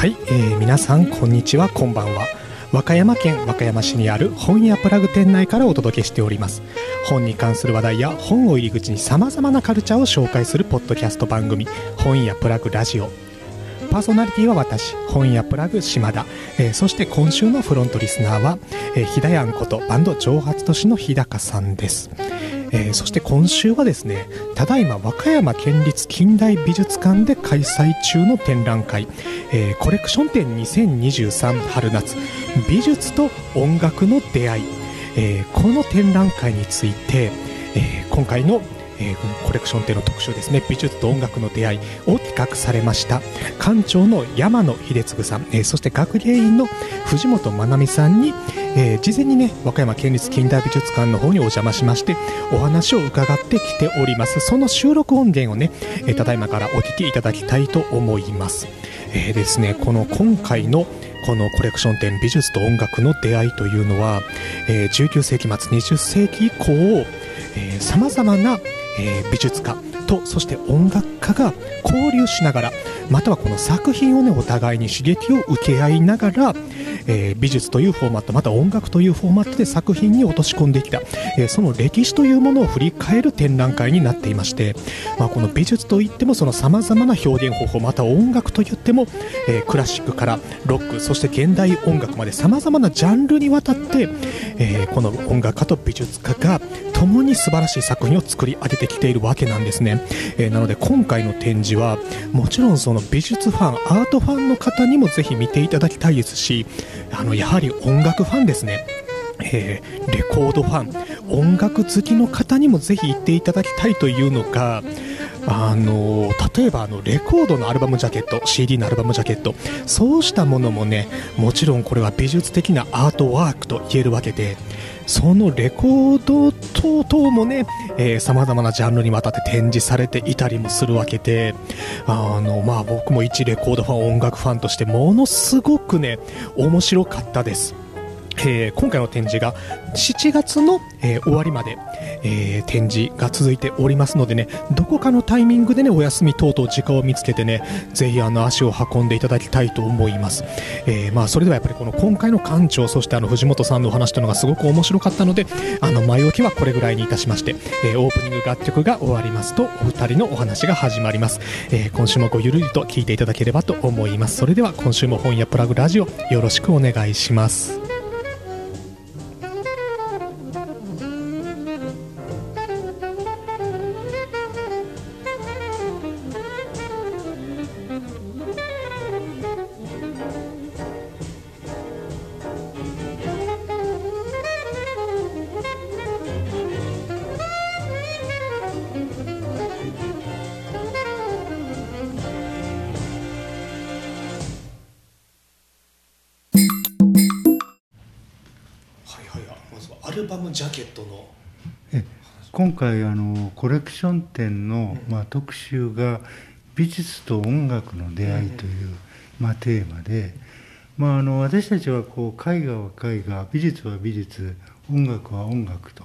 はい、えー皆さんこんにちはこんばんは。和歌山県和歌山市にある本屋プラグ店内からお届けしております。本に関する話題や本を入り口にさまざまなカルチャーを紹介するポッドキャスト番組本屋プラグラジオ。パーソナリティは私本屋プラグ島田、えーそして今週のフロントリスナーは、えー、ひだやんことバンド蒸発都市の日高さんです。えーそして今週はですねただいま和歌山県立近代美術館で開催中の展覧会、えーコレクション展2023春夏美術と音楽の出会い、えーこの展覧会について、え今回のえーコレクション展の特集ですね美術と音楽の出会いを企画されました館長の山野秀次さん、えーそして学芸員の藤本まなみさんに、えー事前にね和歌山県立近代美術館の方にお邪魔しましてお話を伺ってきております。その収録音源をね、えーただいまからお聞きいただきたいと思います、えーですねこの今回のこのコレクション展美術と音楽の出会いというのは、えー19世紀末20世紀以降さまざまな、え美術家とそして音楽家が交流しながらまたはこの作品をねお互いに刺激を受け合いながら、えー美術というフォーマットまた音楽というフォーマットで作品に落とし込んできた、えーその歴史というものを振り返る展覧会になっていまして、まあ、この美術といってもそのさまざまな表現方法また音楽といっても、えークラシックからロックそして現代音楽までさまざまなジャンルにわたって、えこの音楽家と美術家が共に素晴らしい作品を作り上げてきているわけなんですね、えーなので今回の展示はもちろんその美術ファンアートファンの方にもぜひ見ていただきたいですしあのやはり音楽ファンですね。えーレコードファン音楽好きの方にもぜひ行っていただきたいというのがあの例えばあのレコードのアルバムジャケット CD のアルバムジャケットそうしたものもねもちろんこれは美術的なアートワークと言えるわけでそのレコード等々もねさまざまなジャンルにわたって展示されていたりもするわけであの、まあ、僕も一レコードファン音楽ファンとしてものすごくね面白かったです。えー今回の展示が7月の、えー終わりまで、えー展示が続いておりますのでねどこかのタイミングでねお休み等々時間を見つけてねぜひあの足を運んでいただきたいと思います、えまあ、それではやっぱりこの今回の館長そしてあの藤本さんのお話というのがすごく面白かったのであの前置きはこれぐらいにいたしまして、えオープニング楽曲が終わりますとお二人のお話が始まります、え今週もごゆるりと聞いていただければと思います。それでは今週も本屋プラグラジオよろしくお願いします。回あのコレクション展の、まあ、特集が「美術と音楽の出会い」という、まあ、テーマで、まあ、あの私たちはこう絵画は絵画美術は美術音楽は音楽と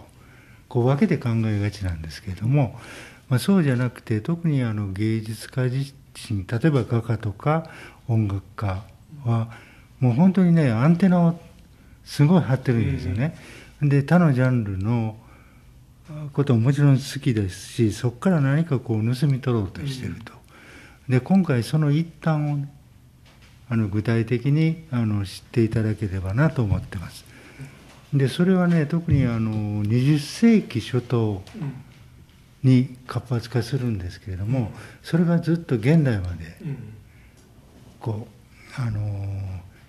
こう分けて考えがちなんですけれども、まあ、そうじゃなくて特にあの芸術家自身例えば画家とか音楽家はもう本当にねアンテナをすごい張ってるんですよね。で他のジャンルのことももちろん好きですしそこから何かこう盗み取ろうとしてると。で今回その一端をねあの具体的にあの知っていただければなと思ってます。でそれはね特にあの20世紀初頭に活発化するんですけれどもそれがずっと現代までこうあの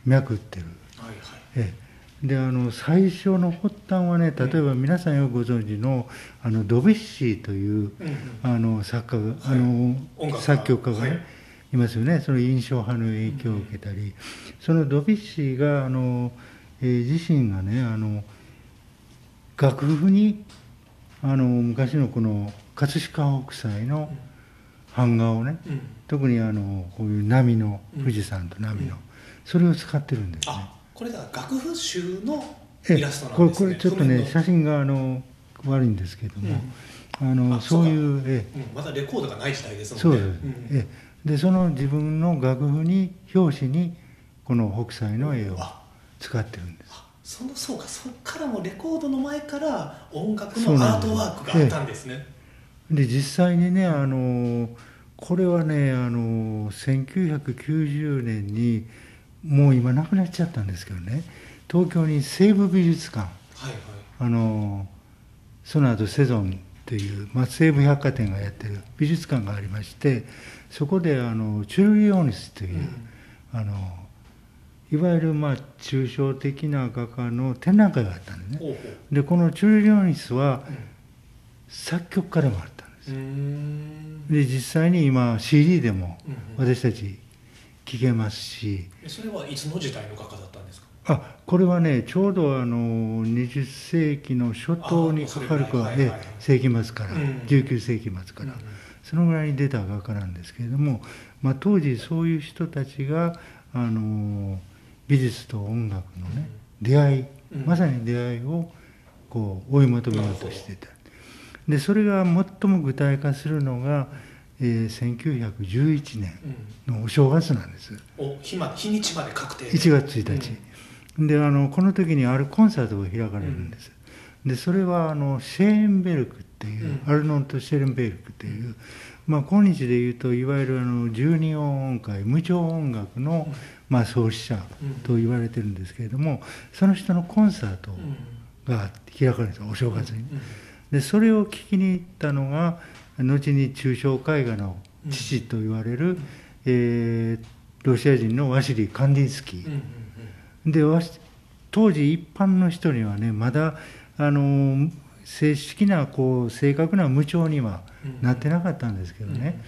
脈打ってる。はいはいええであの最初の発端はね例えば皆さんよくご存知のあのドビュッシーという、あの作家が、あの作曲家がい。いますよね。その印象派の影響を受けたり、そのドビュッシーがあの、えー自身がねあの楽譜にあの昔のこの葛飾北斎の版画をね、うん。特にあのこういう波の富士山と波の、それを使ってるんですね。あこれだから楽譜集のえイラストなんですね。これちょっとね写真があの悪いんですけども、あのあそういそううえうんまだレコードがない時代ですそうです、もんねうん。えでその自分の楽譜に表紙にこの北斎の絵をあ。使ってるんです。あそのそうか。そっからもレコードの前から音楽のアートワークがあったんですね。で実際にねあのこれはねあの1990年にもう今なくなっちゃったんですけどね。東京に西部美術館。はいはい。あのその後セゾンっていう、まあ、西武百貨店がやってる美術館がありましてそこであのチュルリオニスという、あのいわゆるまあ抽象的な画家の展覧会があったんですね。でこのチュルリオニスは作曲家でもあったんですで実際に今 CD でもうん。私たち聴けますし。それはいつの時代の画家だったんですか？あこれはねちょうどあの20世紀の初頭にかかるかはいはいはい。世紀末から、うん19世紀末から、うんそのぐらいに出た画家なんですけれども、まあ、当時そういう人たちがあの美術と音楽のね出会い、うん。まさに出会いをこう追い求めようとしていた。でそれが最も具体化するのが、えー1911年うんのお正月なんです。お日ま日にちまで確定1月1日、であのこの時にあるコンサートが開かれるんです、でそれはあのシェーンベルクっていう、うん。アルノント・シェーンベルクっていう、まあ、今日でいうといわゆるあの十二音音階無調音楽の、まあ、創始者と言われてるんですけれどもその人のコンサートうんが開かれるんですお正月に。うん。でそれを聞きに行ったのが後に抽象絵画の父と言われる、えーロシア人のワシリー・カンディンスキー、うんうんで当時一般の人にはねまだあの正式なこう正確な無調にはなってなかったんですけどね、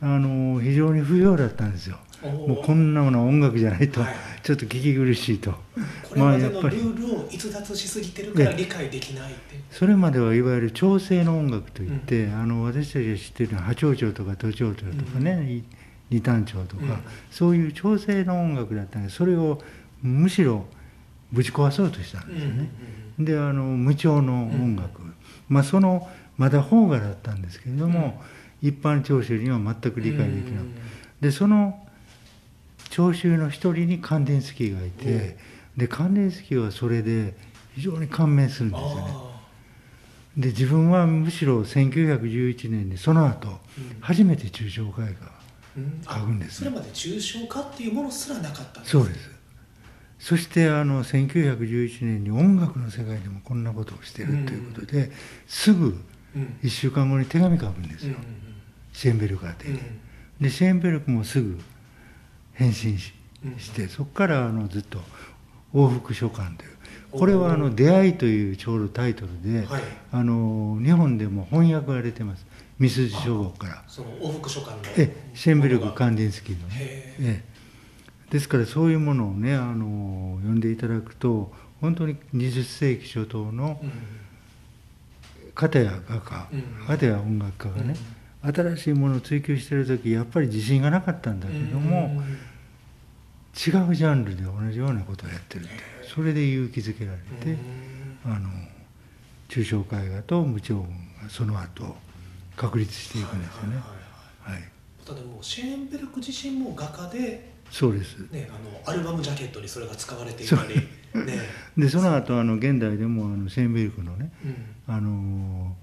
あの非常に不評だったんですよもうこんなものは音楽じゃないと、はい。ちょっと聞き苦しいと。これまでのルールを逸脱しすぎてるから理解できないって。それまではいわゆる調整の音楽といって、あの私たちが知ってるのは波長調とか都調調とかね、二単調とか、うん。そういう調整の音楽だったんでそれをむしろぶち壊そうとしたんですよね。であの無調の音楽、まあそのまだ邦画だったんですけれども、一般聴衆には全く理解できなくでその聴衆の一人にカンデンスキーがいて、でカンデンスキーはそれで非常に感銘するんですよね。あで自分はむしろ1911年にその後、うん。初めて抽象絵画ーうん。書くんですそれまで抽象化っていうものすらなかったんそうです。そしてあの1911年に音楽の世界でもこんなことをしてるということで、すぐうん。1週間後に手紙書くんですよ、シェーンベルク宛てに、でシェーンベルクもすぐ返信しうんしてそこからあのずっと往復書簡というこれはあの「出会い」というちょうどタイトルで、はい。あの日本でも翻訳が出てます。三筋書房から。その往復書簡の。えシェーンベルク・カンンディンスキーのね。へえ。えですからそういうものをねあの読んでいただくと本当に20世紀初頭の片や画家うん。片や音楽家がね、新しいものを追求してる時やっぱり自信がなかったんだけども、違うジャンルで同じようなことをやってるってそれで勇気づけられて、あの抽象絵画と無調音がその後確立していくんですよね。はい、ただもうシェーンベルク自身も画家で、そうです。ね、あのアルバムジャケットにそれが使われていたり、ね。でその後あの現代でもあのシェーンベルクのねうん。あの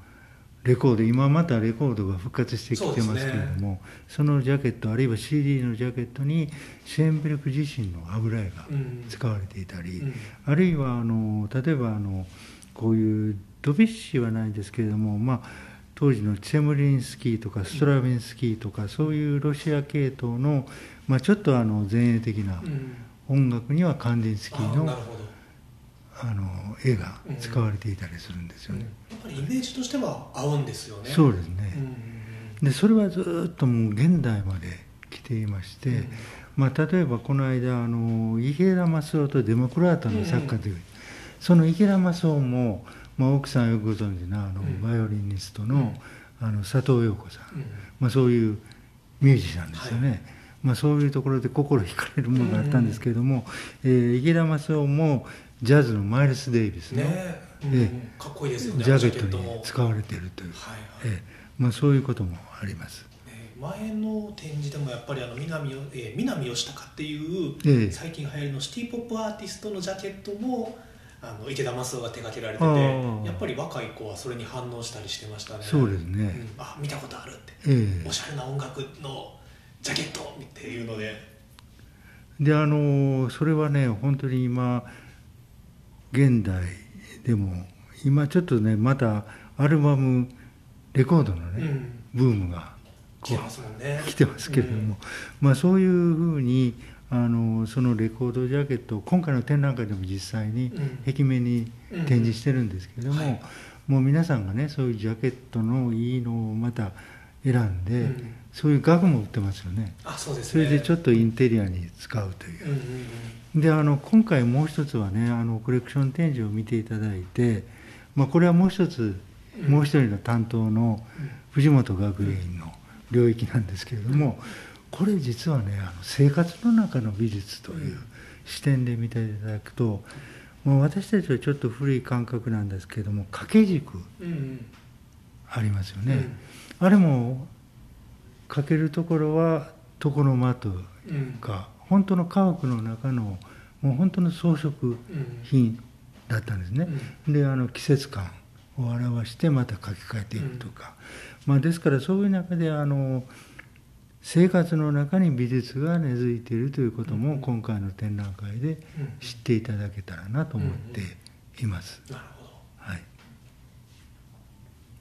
レコード今またレコードが復活してきてますけれどもそ,、のジャケットあるいは CD のジャケットにシェーンベルク自身の油絵がうん。使われていたり、うん。あるいはあの例えばあのこういうドビュッシーはないですけれども、まあ、当時のチェムリンスキーとかストラヴィンスキーとかそういうロシア系統の、まあ、ちょっとあの前衛的なうん。音楽にはカンディンスキーのあの絵が使われていたりするんですよね。やっぱりイメージとしては合うんですよね。そうですね、うんでそれはずっともう現代まで来ていまして、うん。まあ、例えばこの間あの池田正夫とデモクラートの作家という、その池田正夫も、まあ、奥さんよくご存知なあのうん。バイオリニストの,、あの佐藤陽子さん、うん。まあ、そういうミュージシャンですよね、まあ、そういうところで心惹かれるものがあったんですけれども、えー池田正夫もジャズのマイルス・デイビスの、ねかっこいいですよね。ジャケットに使われているという、はいはい。ええ。まあ、そういうこともあります。ね前の展示でもやっぱりあの南よ、えー、南吉高っていう、ええ。最近流行りのシティ・ポップアーティストのジャケットもあの池田正夫が手掛けられてあてーやっぱり若い子はそれに反応したりしてましたね。そうですうん。ね、あ見たことあるって。えおしゃれな音楽のジャケットっていうので。えであのそれはね本当に今現代でも今ちょっとねまたアルバムレコードのね、うん。ブームが来てますもんね。来てますけれども、まあ、そういうふうにあのそのレコードジャケットを今回の展覧会でも実際にうん。壁面に展示してるんですけれども、はい。もう皆さんがねそういうジャケットのいいのをまた選んで、うん。そういう額も売ってますよね。あそうですそねれでちょっとインテリアに使うという。うんうんうんであの今回もう一つはねあのコレクション展示を見ていただいて、まあ、これはもう一つ、うん。もう一人の担当の藤本学芸員の領域なんですけれども、これ実はねあの生活の中の美術という視点で見ていただくと、もう私たちはちょっと古い感覚なんですけれども掛け軸ありますよね、あれもかけるところは床の間といううんうん。か本当の家屋の中のもう本当の装飾うん品だったんですね、であの季節感を表してまた書き換えていくとか、まあ、ですからそういう中であの生活の中に美術が根付いているということも今回の展覧会でうん。知っていただけたらなと思っています。なるほど。はい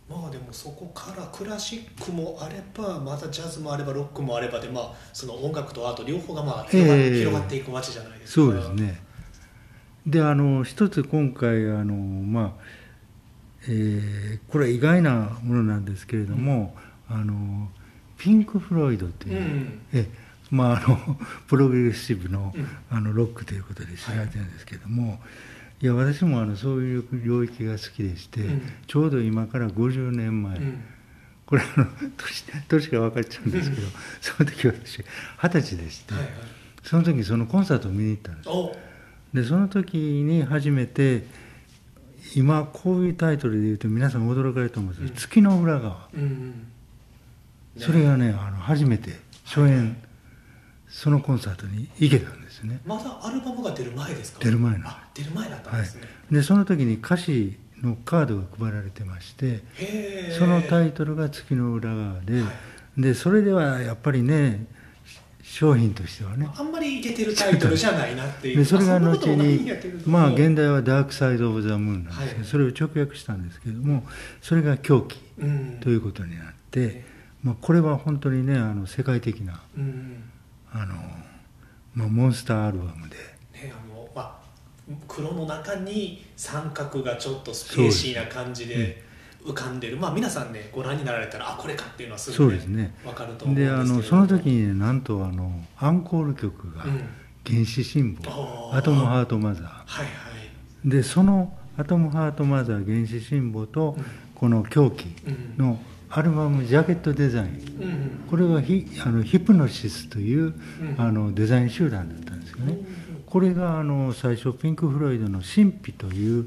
まあでもそこからクラシックもあればまたジャズもあればロックもあればでまあその音楽とアート両方がまあ広が,、ええ広がっていく街じゃないですか。そうですね。であの一つ今回あのまあ、えーこれは意外なものなんですけれども、あのピンク・フロイドという、うん。えまああのプログレッシブのうん。あのロックということで知られてるんですけども、い、や私もあのそういう領域が好きでして、うん。ちょうど今から50年前、うん。これあの 年年が分かっちゃうんですけど、その時私二十歳でして、はいはい。その時そのコンサートを見に行ったんです。お。でその時に初めて今こういうタイトルで言うと皆さん驚かれると思うんですけど「うん。月の裏側。うんうん」それがねあの初めて初演、そのコンサートに行けたんですね。まだアルバムが出る前ですか？出る前の。あ出る前だったんはいですね、でその時に歌詞のカードが配られてましてそのタイトルが「月の裏側で」はでそれではやっぱりね商品としてはねあんまりいけてるタイトルじゃないなっていう。でそれがまあ後にまあ現代は「ダークサイド・オブ・ザ・ムーン」なんですけど、はい。それを直訳したんですけどもそれが狂気うん。ということになって、まあ、これは本当にねあの世界的なうんあの、まあ、モンスターアルバムで。ねあのまあ黒の中に三角がちょっとスペーシーな感じで浮かんでる。まあ皆さんねご覧になられたらあこれかっていうのはすぐ、ね、そうですね。分かると思うんでですあけれどのその時にねなんとあのアンコール曲がうん「原始新聞」あー。アトムハートマザはいはい。ー」でその「アトムハートマザー原始新聞」とうん。この「狂気うん」のアルバムジャケットデザイン。うんこれはヒあのヒプノシスといううん。あのデザイン集団だったんですよね。これがあの最初ピンク・フロイドの「神秘」といううん。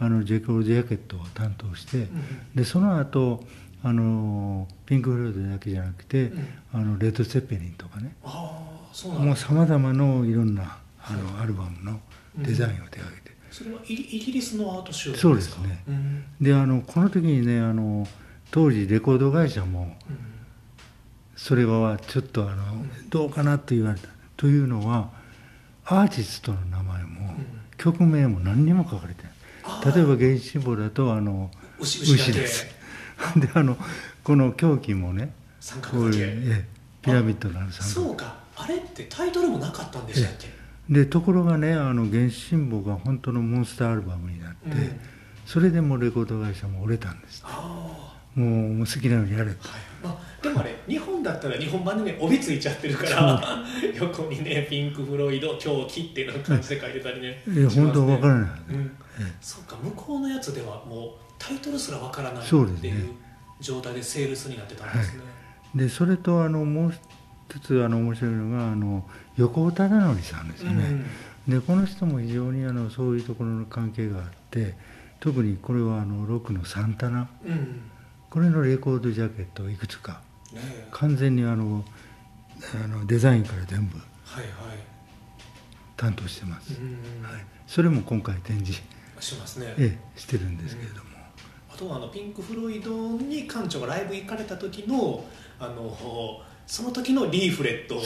あのジェコールジャケットを担当してうん。でその後あのピンク・フロイドだけじゃなくてうん。あのレッド・セッペリンとかね。もうさまざまのいろんなあのアルバムのデザインを手がけて。それはイギリスのアート集団そうでかですすね。うん。であのこの時にねあの当時レコード会社もうん。それはちょっとあのどうかなと言われた。というのはアーティストの名前も曲名も何にも書かれてない。例えば原始簿だとあの牛です。であのこの狂気もねこういうええピラミッドのある三角そうか。あれってタイトルもなかったんでしたっけ？でところがねあの原始新聞が本当のモンスターアルバムになって、うん。それでもうレコード会社も折れたんです。あもう好きなようにやれと。あ、はい。まあ、でもあれ日本だったら日本版でね帯ついちゃってるから横にねピンク・フロイド狂気っていう感じで書いてたりねいやね。本当わからない、うん。えそうか向こうのやつではもうタイトルすらわからないっていう状態でセールスになってたんですね、えでそれとあのもう一つあの面白いのがあの横尾忠則さんですよね、でこの人も非常にあのそういうところの関係があって特にこれはあのロックのサンタナうん、うん、これのレコードジャケットをいくつか。ね完全にあのあのデザインから全部はいはい。担当してます、うんはい、それも今回展示、しますね。ええ、してるんですけれども、あとはあのピンク・フロイドに館長がライブ行かれた時のあのその時のリーフレット。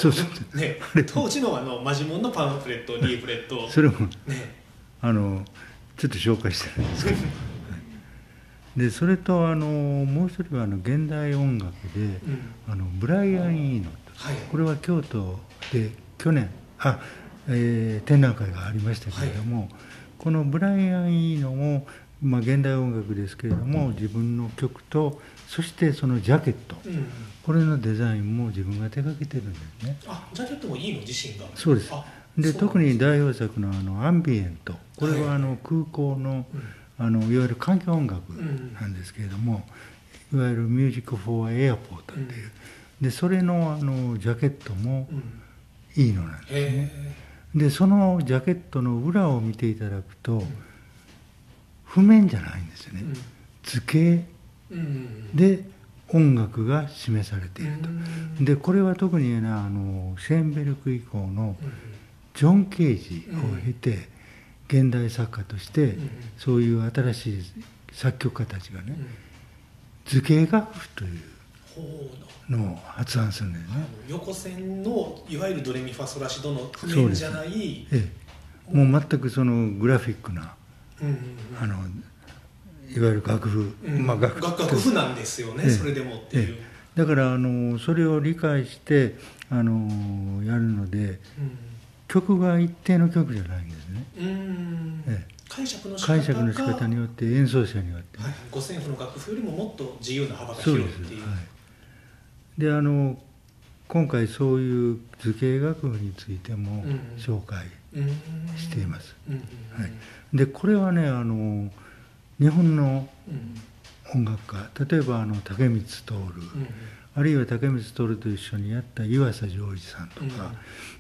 ね、当時のあのマジモンのパンフレットリーフレット。それもね。あのちょっと紹介してるんですけど、はいでそれとあのもう一人はあの現代音楽で、うん。あのブライアン・イーノはい。これは京都で去年あ、えー展覧会がありましたけれども、このブライアン・イーノも、まあ、現代音楽ですけれども自分の曲とそしてそのジャケット。うん。これのデザインも自分が手掛けてるんですね。あジャケットもいいの自身が。そうです。あでそう特に代表作のあのアンビエント。これはあの空港のうんあのいわゆる環境音楽ん。なんですけれども、いわゆるミュージック・フォー・エアポートっていう、でそれのあのジャケットもうん。いいのなんですね。へでそのジャケットの裏を見ていただくと、譜面じゃないんですよね、うん。図形で音楽が示されていると、うん。でこれは特にねあのシェーンベルク以降のうん。ジョン・ケージを経て、現代作家として、ん。そういう新しい作曲家たちがね、うん。図形楽譜というの。を発案するんだよね、横線のいわゆるドレミファソラシドの譜面じゃないええ、もう全くそのグラフィックなうんうんうん。あのいわゆる楽譜、うん。まあ楽楽楽譜なんですよね、ええ。それでもっていう、ええ。だからあのそれを理解してあのやるので曲が一定の曲じゃないんですね。うん。うんええ。解釈の仕方が解釈の仕方によって演奏者によって。ね、はい、五線譜の楽譜よりももっと自由な幅が広いっていう。はい、であの今回そういう図形楽譜についてもうん紹介うんしています、うんうんはい、でこれはねあの日本のうん。音楽家例えばあの竹光徹、うんあるいは竹光徹と一緒にやった岩佐ジョージさんとか、うん。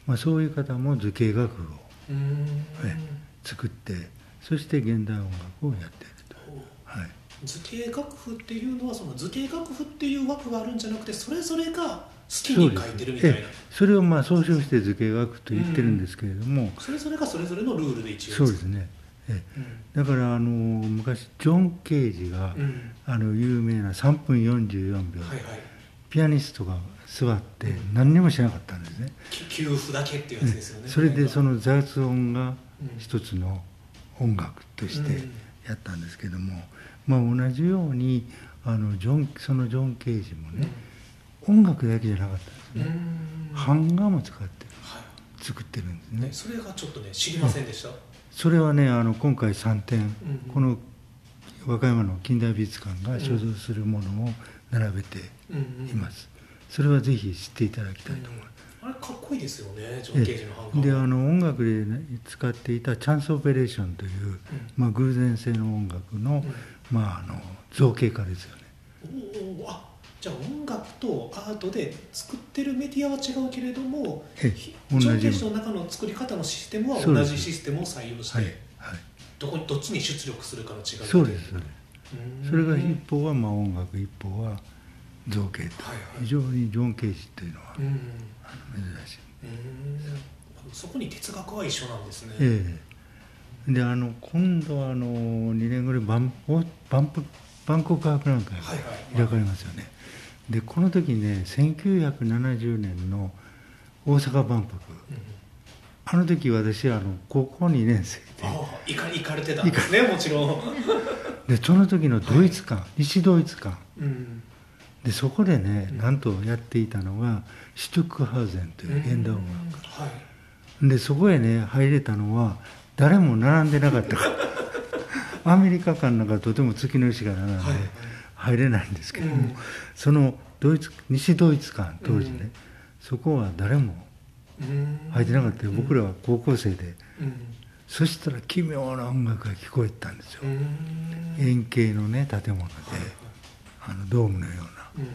まあ、そういう方も図形楽譜をうん。え作ってそして現代音楽をやっていると、はい、図形楽譜っていうのはその図形楽譜っていう枠があるんじゃなくてそれぞれが好きに書いてるみたいな。ええ。それをまあ総称して図形楽譜と言ってるんですけれども、それぞれがそれぞれのルールで一応そうですね、ええ。うん。だからあの昔ジョン・ケージが、うん。あの有名な3分44秒、はいはいピアニストが座って何にもしなかったんですね、き給付だけっていうやつですよね。それでそのの雑音がうん一つの音楽としてうん。やったんですけども、まあ、同じようにあのジョンそのジョン・ケージもね、音楽だけじゃなかったんですうん。ね、版画も使っては作ってるんですいね。ねそれがちょっとね知りませんでした？それはねあの今回3点、うん。この和歌山の近代美術館が所蔵するものを並べてうんうん。います、それはぜひ知っていただきたいと思います、あれかっこいいですよねジョン・ケージの版画であの音楽で、ね、使っていたチャンスオペレーションという、まあ、偶然性の音楽の,、まあ、あの造形化ですよね。おおあじゃあ音楽とアートで作ってるメディアは違うけれどもジョン・ケージの中の作り方のシステムは同じシステムを採用して、はい、はい、どこにどっちに出力するかの違いそうですそうです。うんそれが一方はまあ音楽一方は造形と、はいはい。非常にジョン・ケージっていうのは、うん。あの珍しい、うん。そこに哲学は一緒なんですね、ええ。であの今度はあの2年後にバンおバンプバンコク博覧会がはいはい。開かれますよね、でこの時ね1970年の大阪万博。うん。あの時私あの高校2年生ああ行か行かれてたんですねもちろん、ででその時のドイツ館、西ドイツ館うん、でそこでね、なんとやっていたのがシュトゥックハウゼンという現代音楽、はい。でそこへね入れたのは誰も並んでなかったから。アメリカ館なんかとても月の石が並んではい入れないんですけども、うん。そのドイツ西ドイツ館当時ね、うん。そこは誰もうん。入ってなかった。よ、僕らは高校生でうんそしたら奇妙な音楽が聞こえてたんですよ、うん。円形のね建物で、あのドームのような。うん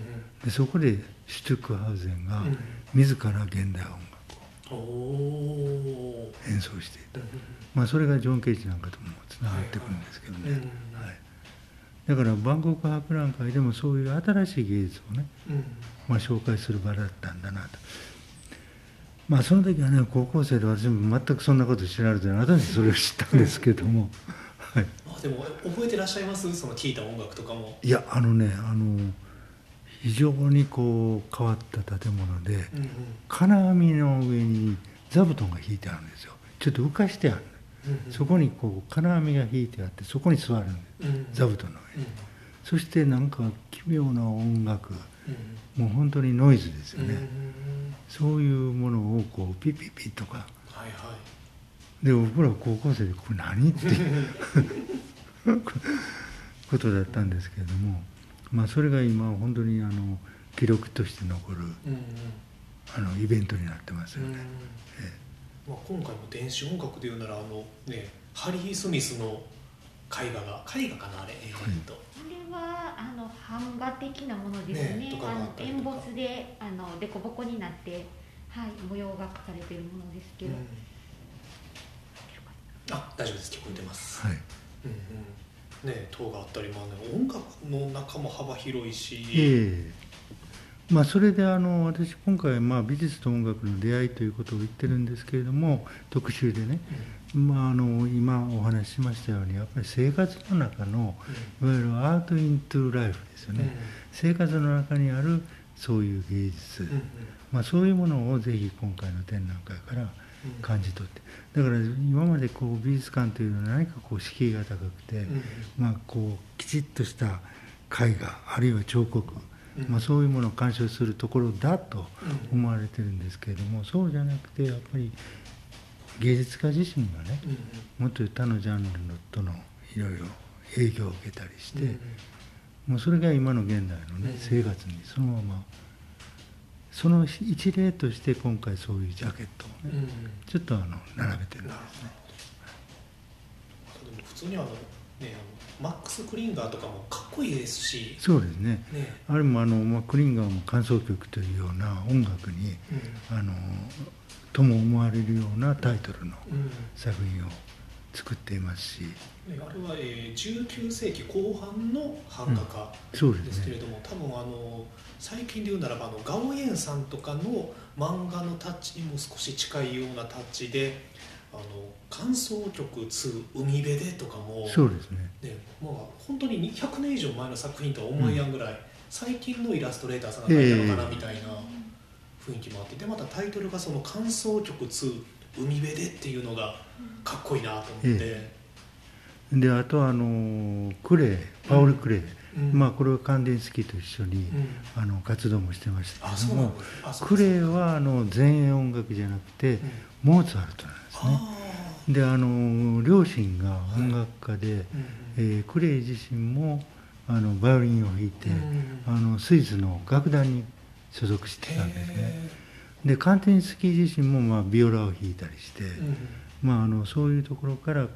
でそこでシュトゥックハウゼンがうん。自ら現代音楽を演奏していた、まあ、それがジョン・ケージなんかともつながってくるんですけどね、うんはい、だから万国博覧会でもそういう新しい芸術をね、うん。まあ、紹介する場だったんだなと。まあその時はね高校生で私も全くそんなこと知られてない。後にそれを知ったんですけども、はい、あでも覚えてらっしゃいます？その聴いた音楽とかも。いやあのねあの非常にこう変わった建物でうんうん。金網の上に座布団が引いてあるんですよ。ちょっと浮かしてある。うんうん。そこにこう金網が引いてあってそこに座るんです。うんうん。座布団のうん。上にそしてなんか奇妙な音楽。うんもう本当にノイズですようんうんねそういうものをこうピッピッピッとか。はいはい。で僕ら高校生でこれ何っていう ことだったんですけれどもまあそれが今本当にあの記録として残るうんうん。あのイベントになってますようんね。まあ、今回も電子音楽でいうならあのねハリー・スミスの絵画が絵画かなあれえーっと、これはあの版画的なものですね。ねとかがああのったりとか。エンボスであの凸凹になって、はい、模様が描かれているものですけど、うん。あ大丈夫です。聞こえてます、はい。うんうん。ね塔があったり、まあね、音楽の中も幅広いし、ええ。まあ、それであの私今回まあ美術と音楽の出会いということを言ってるんですけれども特集でね、まあ、あの今お話ししましたようにやっぱり生活の中のいわゆるアート・イントゥ・ライフですようん。ね、生活の中にあるそういう芸術、うんうん。まあ、そういうものをぜひ今回の展覧会からうん。感じ取って。だから今までこう美術館というのは何かこう敷居が高くて、うん。まあ、こうきちっとした絵画あるいは彫刻、うん。まあ、そういうものを鑑賞するところだとうん。思われてるんですけれどもそうじゃなくてやっぱり芸術家自身がねもっと他のジャンルのとのいろいろ影響を受けたりして、もうそれが今の現代のね、うん生活にそのままその一例として今回そういうジャケットをね、ちょっとあの並べてるんですね。普通にあのねあのマックス・クリンガーとかもかっこいいですし。そうですね。ね。あれもあの、まあ、クリンガーも感想曲というような音楽にうん。あのとも思われるようなタイトルのうん。作品を作っていますし。ねあれは、えー、19世紀後半の版画家そうですすけれども、多分あの最近で言うならばあのガオエンさんとかの漫画のタッチにも少し近いようなタッチで「あの感想曲2海辺で」とかもそうですね。ねまあ、本当に100年以上前の作品とは思えやんぐらい、最近のイラストレーターさんが描いたのかなみたいな雰囲気もあってでまたタイトルがその「感想曲2海辺で」っていうのがかっこいいなと思って、えであとはあのクレイパウル・クレイ、うん。まあこれはカンデンスキーと一緒に、うん。あの活動もしてましたあけどもクレイはあの前衛音楽じゃなくて、うんモーツァルトなんですね。あ。であの両親が音楽家で、ーうんえークレイ自身もあのバイオリンを弾いて、うんあのスイスの楽団に所属してたんですね。へでカンテンスキー自身も、まあ、ビオラを弾いたりして、まあ、あのそういうところから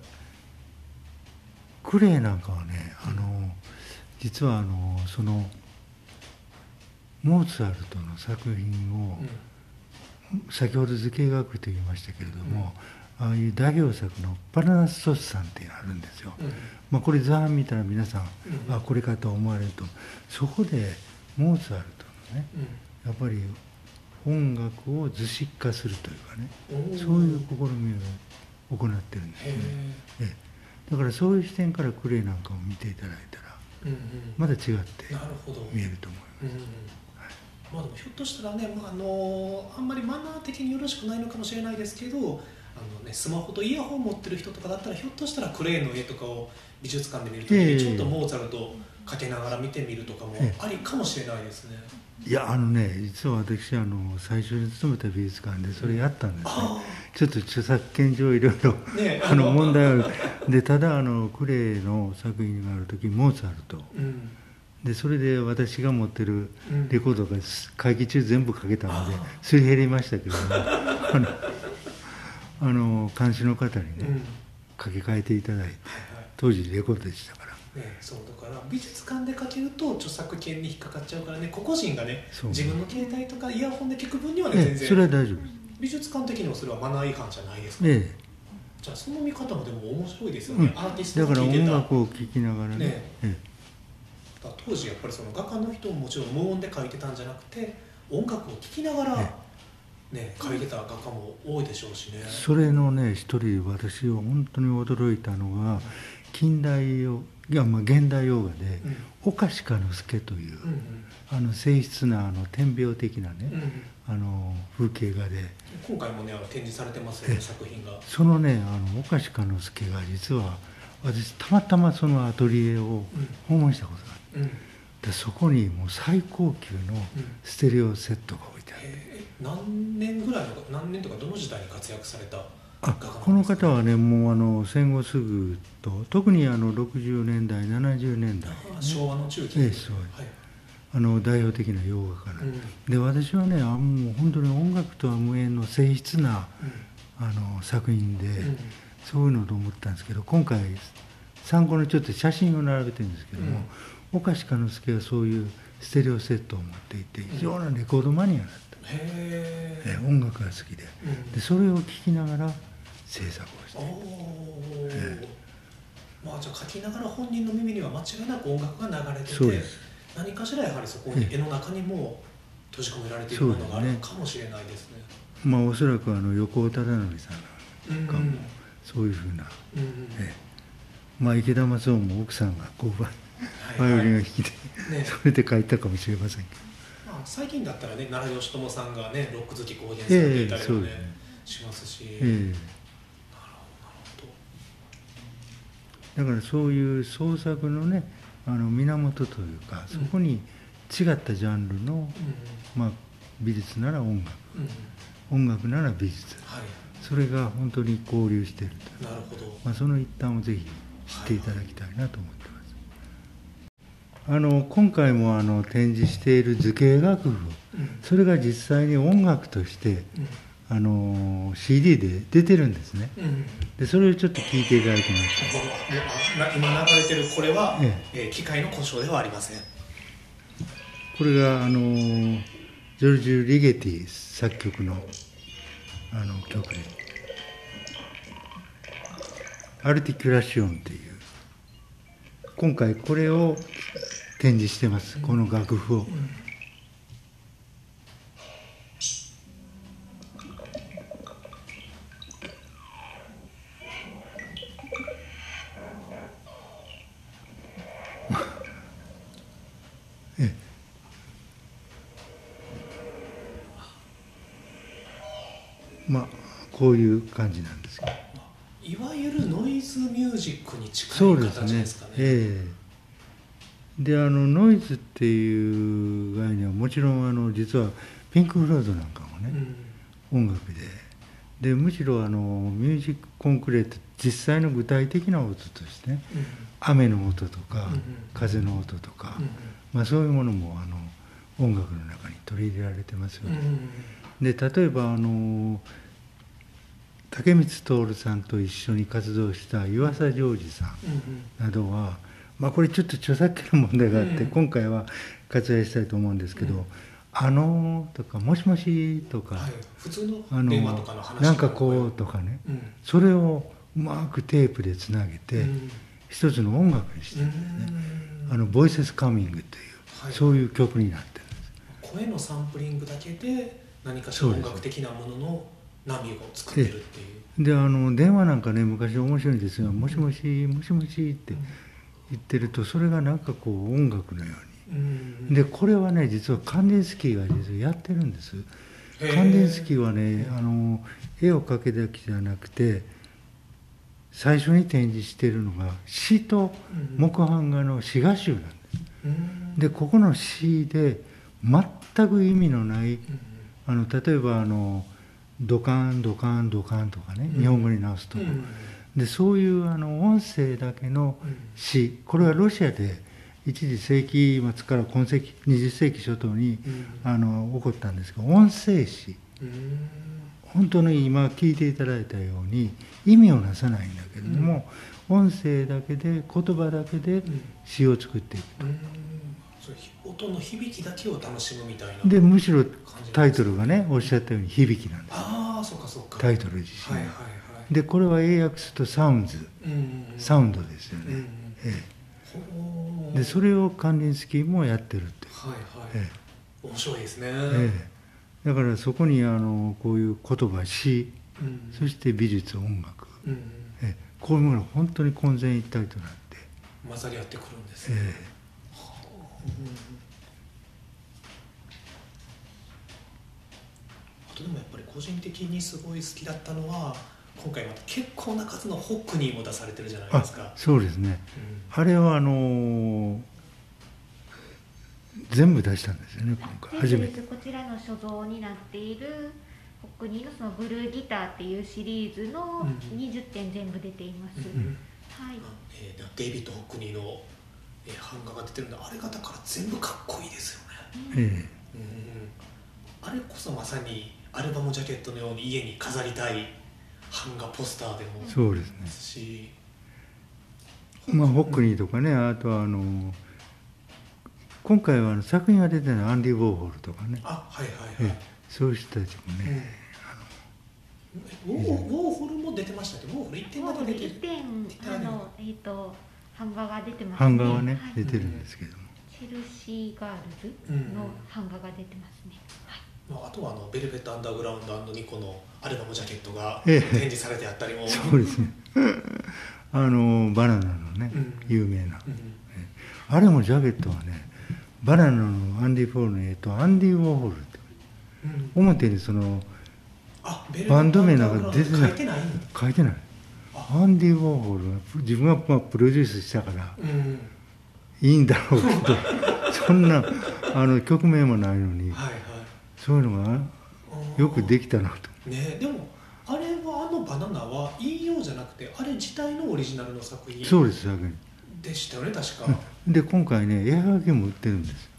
クレイなんかはねあの実はあのそのモーツァルトの作品を、先ほど図形学と言いましたけれども、ああいう代表作の「パラナスソスさん」っていうのがあるんですよ。うん。まあ、これ図版見たら皆さん、うん。あこれかと思われるとそこでモーツァルトのねうん。やっぱり音楽を図式化するというかねうん。そういう試みを行ってるんですへね、ー。ええ。だからそういう視点からクレイなんかを見ていただいたらまだ違って見えると思いうんうんまあでもひょっとしたらね、まあ、あのあんまりマナー的によろしくないのかもしれないですけどあの、ね、スマホとイヤホン持ってる人とかだったらひょっとしたらクレーンの絵とかを美術館で見るときええ。にちょっとモーツァルトをかけながら見てみるとかもええ。ありかもしれないですね。いやあのね実は私あの最初に勤めた美術館でそれやったんですね、あちょっと著作権上いろいろあね あの問題はでただあのクレイの作品がある時モーツァルトうんでそれで私が持ってるうん。レコードが会議中全部かけたのであすり減りましたけども あのあの監視の方にね、うん。書き換えていただいて当時レコードでしたから。ね、そうだから美術館でかけると著作権に引っかかっちゃうからね個々人がね自分の携帯とかイヤホンで聞く分にはねええ全然。それは大丈夫です。美術館的にもそれはマナー違反じゃないですか、えじゃあその見方もでも面白いですよえ、ね、うん、アーティストだから音楽を聴きながらね。ねえ当時やっぱりその画家の人ももちろん無音で描いてたんじゃなくて音楽を聴きながら、ね、描いてた画家も多いでしょうしね。それのね一人私は本当に驚いたのが近代洋いやまあ現代洋画でうん「岡鹿之助」という、うんうん。あの静筆なあの点描的なね、うんあの風景画で。今回もね展示されてますよねえ作品が。そのねあの岡鹿之助が実は私たまたまそのアトリエを訪問したことがあってうんでそこにもう最高級のステレオセットが置いてある、えー何年ぐらいの何年とかどの時代に活躍された画あこの方はねもうあの戦後すぐと特にあの60年代70年代、あ昭和の中期。ええそう。はい。あの代表的な洋画家なんうん。で私はねあもう本当に音楽とは無縁の静筆なあの作品で、うん。そういうのと思ったんですけど今回参考にちょっと写真を並べてるんですけども、岡鹿之助はそういうステレオセットを持っていて非常なレコードマニアだった、へええ音楽が好きで。うん。でそれを聴きながら制作をしておお、まあじゃあ書きながら本人の耳には間違いなく音楽が流れてて何かしらやはりそこにええ。絵の中にも閉じ込められているものがあるのかもしれないですね。まあおそらくあの横尾忠則さんうんなん。かもそういうふうな、うんうん。ええ。まあ池田正夫も奥さんがこうバイオリンが弾きで、ね。それで書いたかもしれませんけど。まあ、最近だったらね奈良義朝さんがねロック好き公言されていたりもね,、ええそうです。ねしますし、ええ。だからそういう創作のねあの源というかそこに違ったジャンルの、まあ、美術なら音楽。うん。うん音楽なら美術。はい。それが本当に交流していると、なるほど、まあ、その一端をぜひ知っていただきたいなと思ってます。あの今回もあの展示している図形楽譜うん。それが実際に音楽としてあの CD で出てるんですね。でそれをちょっと聞いていただきましこのあな今流れてるこれは、ええ。ー機械の故障ではありません。たこれがあのジョルジュ・リゲティ作曲のあの曲で「アルティキュラシオン」っていう。今回これを展示してますこの楽譜を。ええ。まあこういう感じなんですけど。いわゆるノイズミュージックに近そいうですね。形ですかね。ええであのノイズっていう概念はもちろんあの実はピンク・フロイドなんかもね、音楽で。でむしろあのミュージックコンクレート実際の具体的な音としてねうん。うん雨の音とか、うんうん。風の音とか、うんまあ、そういうものもあの音楽の中に取り入れられてますよね。うんうんで例えばあの竹光徹さんと一緒に活動した湯浅ジョージさんうん。などは、まあ、これちょっと著作権の問題があって、うん今回は割愛したいと思うんですけど「うんあのー」とか「もしもし」とか、はい、普通あの電話のとかの話なんかこうとかねうん。それをうまくテープでつなげて、うん。一つの音楽にしてるんですね「あのボイススカミング」という、はい。そういう曲になってるんです。声のサンプリングだけで何かしら音楽的なものの波を作ってるっていう。であの電話なんかね昔面白いんですが「もしもしもしもし」って言ってるとそれがなんかこう音楽のよううん。にでこれはね実はカンデンスキーが実はやってるんです。カンデンスキーはねあの絵を描けだけじゃなくて最初に展示しているのが詩と木版画の詩画集なんです。うん。でここの詩で全く意味のないうん。あの例えばあのドカンドカンドカンとかね、うん。日本語に直すと、うんでそういうあの音声だけのうん。詩これはロシアで一次世紀末から今世紀20世紀初頭にうん。あの起こったんですが音声詩うん。本当に今聞いていただいたように意味をなさないんだけれども、音声だけで言葉だけでん。詩を作っていくうん。そうひ音の響きだけを楽しむみたいなでむしろタイトルがねおっしゃったように響きなんです。ああそうかそうか。タイトル自身はいはいでこれは英訳するとサウンズ。うん。サウンドですよね、うんええ。でそれを関連スキーもやってるって、はいはい、え面白いですね、ええ。えだからそこにあのこういう言葉詩うん。そして美術音楽、うんうん。ええ。こういうものが本当に混然一体となって、混ざり合ってくるんですね、えあとでもやっぱり個人的にすごい好きだったのは今回また結構な数のホックニーも出されてるじゃないですか、そうですね。うん。あれはあの全部出したんですよね今回。初めて。でこちらの所蔵になっているホックニーのそのブルーギターっていうシリーズのうん20点全部出ています、うんはい。えーデイビッド・ホックニーの、えー版画が出てるんであれがだから全部かっこいいですよね、えうんうん。あれこそまさにアルバムジャケットのように家に飾りたい版画ポスターでもえそうですし、まあホックニーとかねあとはあの今回はあの作品が出てるのはアンディ・ウォーホルとかね、あはいはいえはい、えそういう人たちもうん。ね、ウォーホルも出てましたけ？どウォーホル1点もう1だけ出てる。点あのえっ、と版画が出てます版画はね、はい。出てるんですけども、チェルシーガールズの版画が出てますね、はいまあ、あとはあのベルベット・アンダーグラウンドニコのアルバムジャケットがええ。展示されてあったりも、そうですね。あのバナナのね、うん。有名な、うんあれもジャケットはねバナナのアンディ・ウォーホルの絵とアンディ・ウォーホルって。うん。表にそのバンド名なんか出てない。書いてない。書いてない。あ。アンディ・ウォーホルは自分がまあプロデュースしたからうん。いいんだろうけどそんなあの曲名もないのに。はいはいそういうのがよくできたなと。ねでもあれはあのバナナは引用じゃなくてあれ自体のオリジナルの作品そうですだけにでしたよね確か、で今回ね絵はがきも売ってるんです。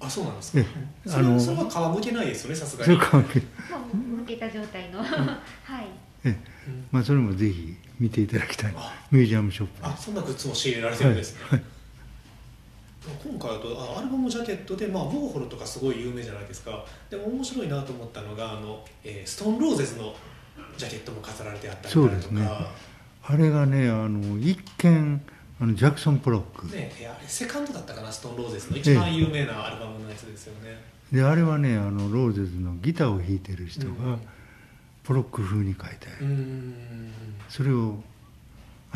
あそうなんですか。えそれあのそれは皮むけないですよねさすがに。それ関係もう向けた状態の。はい。えうんまあそれもぜひ見ていただきたい。あミュージアムショップ。であそんなグッズも仕入れられてるんですね、はい今回だとあアルバムジャケットで、まあ、ウォーホルとかすごい有名じゃないですか。でも面白いなと思ったのがあの、えーストーンローゼズのジャケットも飾られてあったりそうだとか。ですね。あれがねあの一見あのジャクソン・ポロック、ねえーあれセカンドだったかなストーンローゼズの一番有名なアルバムのやつですよね、であれはねあのローゼズのギターを弾いてる人うん。がポロック風に書いてある、それを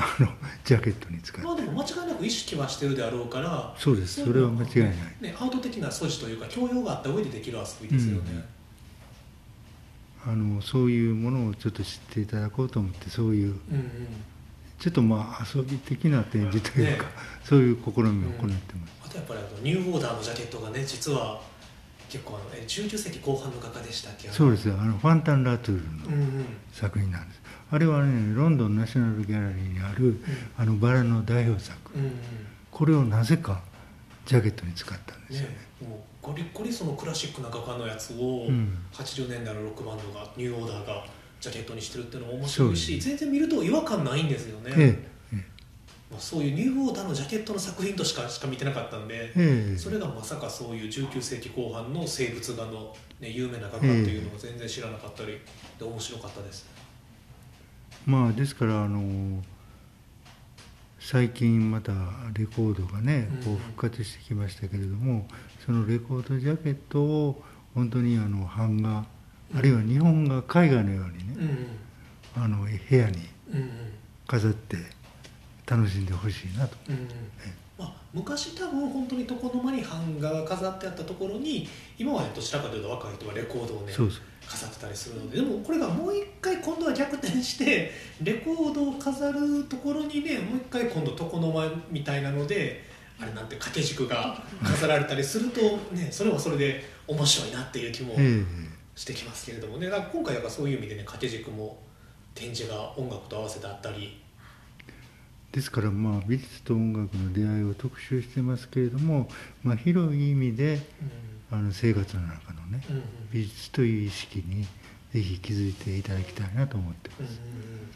あのジャケットに使って。まあでも間違いなく意識はしてるであろうからそうです。それは間違いない。ね、アート的な素地というか教養があった上でできる遊びですよね、あのそういうものをちょっと知っていただこうと思ってそういううん、うん。ちょっとまあ遊び的な展示というか、ね。そういう試みを行ってます、あとやっぱりあのニューオーダーのジャケットがね実は結構あのえ19世紀後半の画家でしたっけ？そうですよ。あのファンタン・ラトゥールのうんうん。作品なんですあれはねロンドンナショナルギャラリーにあるあのバラの代表作。うんうん。これをなぜかジャケットに使ったんですよね。ね、もうゴリゴリそのクラシックな画家のやつを、うん。80年代のロックバンドがニューオーダーがジャケットにしてるっていうのも面白いしそうです全然見ると違和感ないんですよね、ええまあ、そういうニューオーダーのジャケットの作品としかしか見てなかったんで、ええ。それがまさかそういう19世紀後半の生物画の、ね、有名な画家っていうのを全然知らなかったりで面白かったです、まあですからあの最近またレコードがねこう復活してきましたけれども、そのレコードジャケットを本当にあの版画あるいは日本が絵画のようにうん。ね、あの部屋に飾って楽しんでほしいなと。昔多分本当に床の間に版画が飾ってあったところに今はどちらかというと若い人はレコードをね飾ってたりするのででもこれがもう一回今度は逆転してレコードを飾るところにねもう一回今度床の間みたいなのであれなんて掛け軸が飾られたりするとねそれはそれで面白いなっていう気もえしてきますけれどもねだから今回やっぱそういう意味でね掛け軸も展示が音楽と合わせてあったり。えですからまあ美術と音楽の出会いを特集してますけれども、まあ、広い意味でうん。あの生活の中のねうんうん美術という意識にぜひ気づいていただきたいなと思ってます。うんうんうん。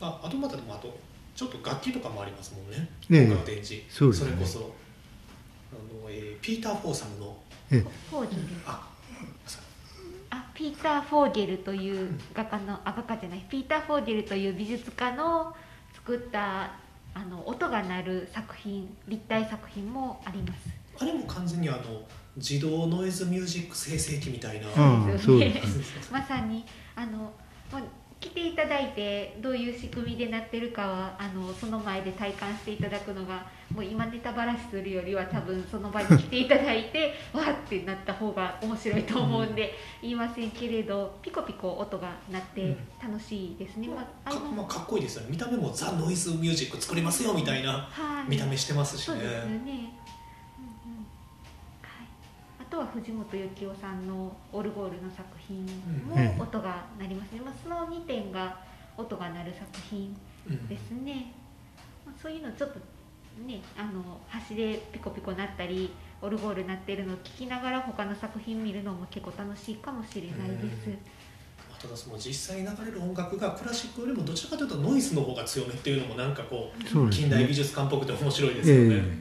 ああとまたでもあとちょっと楽器とかもありますもんね、ええ。音楽展示。そうですね。それこそあの、えーピーター・フォーゲルの。えフォーゲル。あピーター・フォーゲルという画家のあ画家じゃない。ピーター・フォーゲルという美術家の作ったあの音が鳴る作品立体作品もあります。あれも完全にあの自動ノイズミュージック生成器みたいな、そう まさにあのまあ来ていただいてどういう仕組みでなってるかはあのその前で体感していただくのがもう今ネタばらしするよりは多分その場に来ていただいて わーってなった方が面白いと思うんで言いませんけれどピコピコ音が鳴って楽しいですね。まああのかまあ、かっこいいですよね。見た目もザ・ノイズミュージック作りますよみたいなはい。見た目してますしね。そう。あとは藤本幸男さんのオルゴールの作品も音が鳴りますね。まあその2点が音が鳴る作品うんですね。まあそういうのちょっとねあの端でピコピコ鳴ったりオルゴール鳴ってるのを聞きながら他の作品見るのも結構楽しいかもしれないです。ただその実際に流れる音楽がクラシックよりもどちらかというとノイズの方が強めっていうのもなんかこう近代美ね術館っぽくて面白いですよね、え。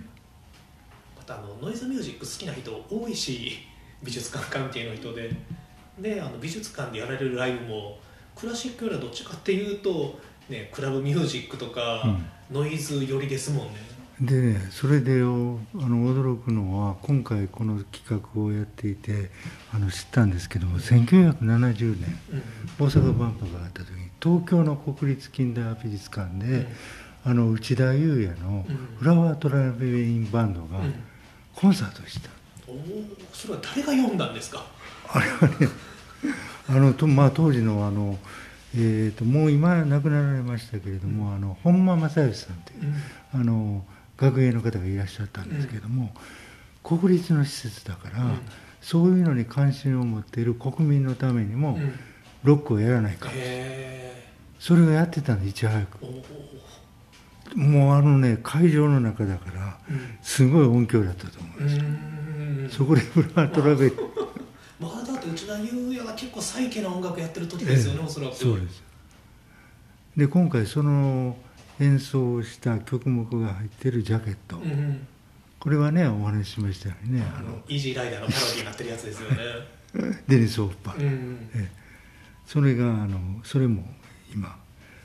またあのノイズミュージック好きな人多いし美術館関係の人で。であの美術館でやられるライブもクラシックよりはどっちかっていうと、ね、クラブミュージックとか、うん。ノイズ寄りですもんねでねそれでおあの驚くのは今回この企画をやっていてあの知ったんですけども1970年うん。大阪万博があった時に東京の国立近代美術館で、あの内田裕也のうん。フラワートラベリンバンドがうん。コンサートをした、おおそれは誰が読んだんですか？あれはね あのと、まあ、当時のあの、えー、ともう今亡くなられましたけれども、あの本間正義さんという、あの学芸の方がいらっしゃったんですけども、国立の施設だから、うん。そういうのに関心を持っている国民のためにも、うん。ロックをやらないか、へそれをやってたんでいち早く。もうあのね会場の中だからうん。すごい音響だったと思ううんですよ、ん。そこでフラワートラベリン まあだって内田裕也が結構サイケな音楽やってる時ですよね、おそらく。そうです。で今回その演奏した曲目が入ってるジャケット、うんうん。これはねお話ししましたよね。ああののイージーライダーのパロディになってるやつですよね。デニス・オッパ。ー、うん。ええ。それがあのそれも今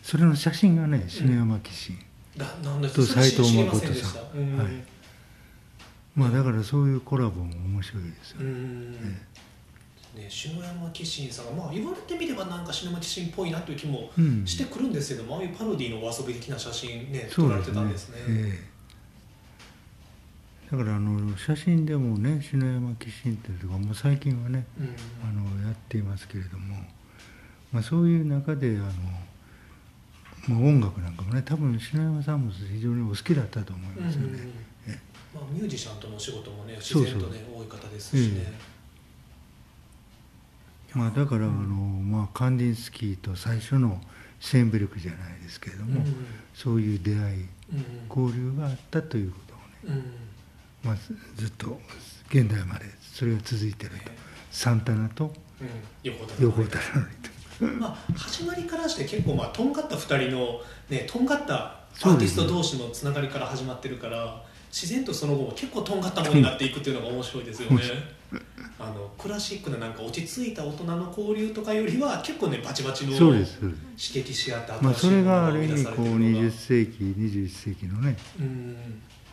それの写真がね篠山紀信、とそれ斉藤誠さん。はい。まあだからそういうコラボも面白いですようね、んね篠山紀信さんがまあ言われてみればなんか篠山紀信っぽいなという気もうん。してくるんですけども、ああいうパロディのお遊び的な写真ね撮られてたんですね。ええ。だからあの写真でもね篠山紀信っていうとかもう最近はねうん。あのやっていますけれども、まあ、そういう中であの、まあ、音楽なんかもね多分篠山さんも非常にお好きだったと思いますよね。えまあ、ミュージシャンとのお仕事もね自然とね多い方ですしね、まあ、だからあの、まあ、カンディンスキーと最初のシェーンベルクじゃないですけれども、うん。そういう出会いうん。交流があったということをね、うん。まあ、ずずっと現代までそれが続いてると。サンタナとうん。横田なのにと。まあ、始まりからして結構まあとんがった2人の、ね、とんがったアーティスト同士のつながりから始まってるから自然とその後も結構とんがったものになっていくっていうのが面白いですよね。あのクラシックななんか落ち着いた大人の交流とかよりは結構ねバチバチの刺激し合ってまあ、それがある意味こうてるのが20世紀21世紀のね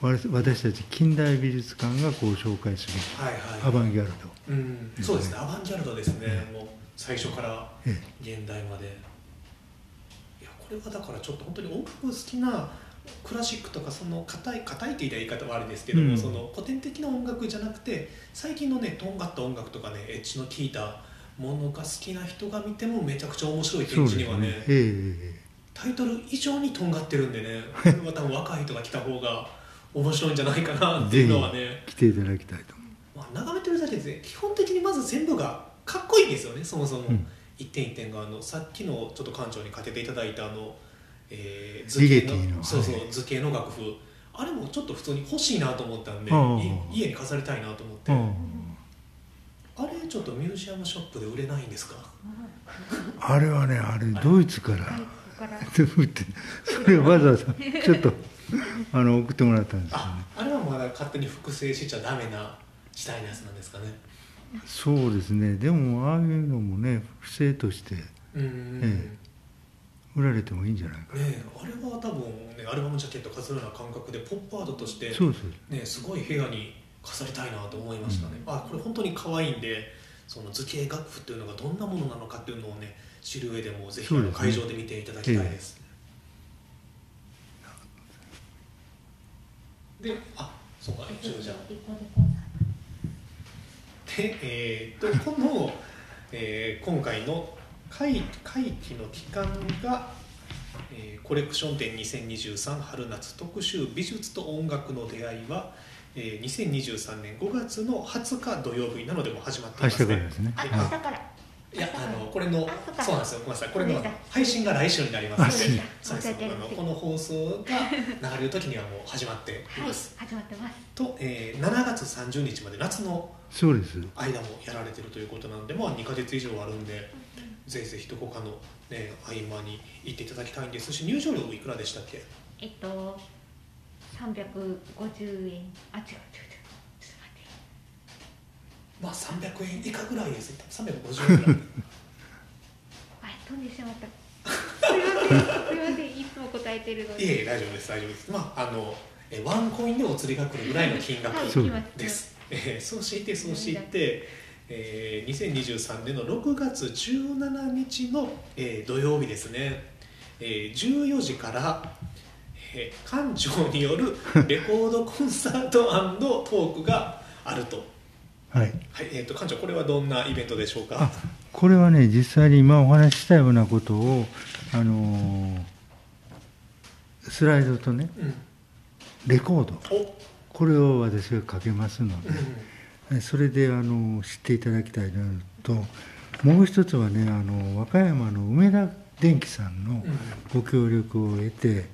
私たち近代美術館がこう紹介する。はいはい。アバンギャルド、うん、そうですね。アバンギャルドですね、えもう最初からえ。現代まで。いやこれはだからちょっと本当に音楽好きなクラシックとかその硬い硬いって言い方はあれですけども、うん。その古典的な音楽じゃなくて最近のねとんがった音楽とかねエッジの効いたものが好きな人が見てもめちゃくちゃ面白い展示にはねね。ええ。タイトル以上にとんがってるんでね。これは多分若い人が来た方が面白いんじゃないかなっていうのはね。来ていただきたいと思まあ、眺めてるだけで基本的にまず全部がかっこいいですよねそもそも、うん。一点一点があのさっきのちょっと館長にかけていただいたあの、えーリゲ図形ティのそうそう、はい。図形の楽譜。あれもちょっと普通に欲しいなと思ったんでああい家に飾りたいなと思って、う、あれちょっとミュージアムショップで売れないんですか？あれはねあれドイツから。それをわざわざ ちょっとあの送ってもらったんですよね。ああれはまだ勝手に複製しちゃダメな時代のやつなんですかね？そうですね。でもああいうのもね不正としてうん、え売られてもいいんじゃないかな、ねあれは多分ねアルバムジャケット飾るような感覚でポップアートとしてねすごい部屋に飾りたいなと思いましたね、あこれ本当に可愛いんでその図形楽譜っていうのがどんなものなのかっていうのをね知る上でもぜひ会場で見ていただきたいです。であそうか一応じゃあ。で、えー、とこの、えー今回の会会期の期間が、えーコレクション展2023春夏特集美術と音楽の出会いは、えー2023年5月の20日土曜日なのでもう始まっていますねからですね、はい。明日から。いやあのこれのあそうなんですよ。ごめんなさい。これの配信が来週になりますのあそうでそうそうですあのこの放送が流れる時にはもう始まっていはいます、始まってます。と、えー7月30日まで夏の間もやられてるということなんで、まあ、2か月以上あるんでぜひぜひどこかの、ね、合間に行っていただきたいんですし入場料いくらでしたっけ？えっと350円。あ違う違う違うちょっと待って。まあ300円以下ぐらいです350円ぐらい。あ飛んでしまった。すいませんすいませんいつも答えてるのに。いえいえ大丈夫です大丈夫です。まああのえワンコインでお釣りが来るぐらいの金額はいそう行きます。です、えーそうしてそうして、えー2023年の6月17日の、えー土曜日ですね、えー14時から、えー館長による レコードコンサートトークがあると、はい。はいえー、と館長これはどんなイベントでしょうあかこれはね実際に今お話ししたようなことをあのースライドとねうん。レコード。お。これを私がかけますので。うんえそれであの知っていただきたいのと。もう一つはねあの和歌山の梅田電機さんのうん。ご協力を得て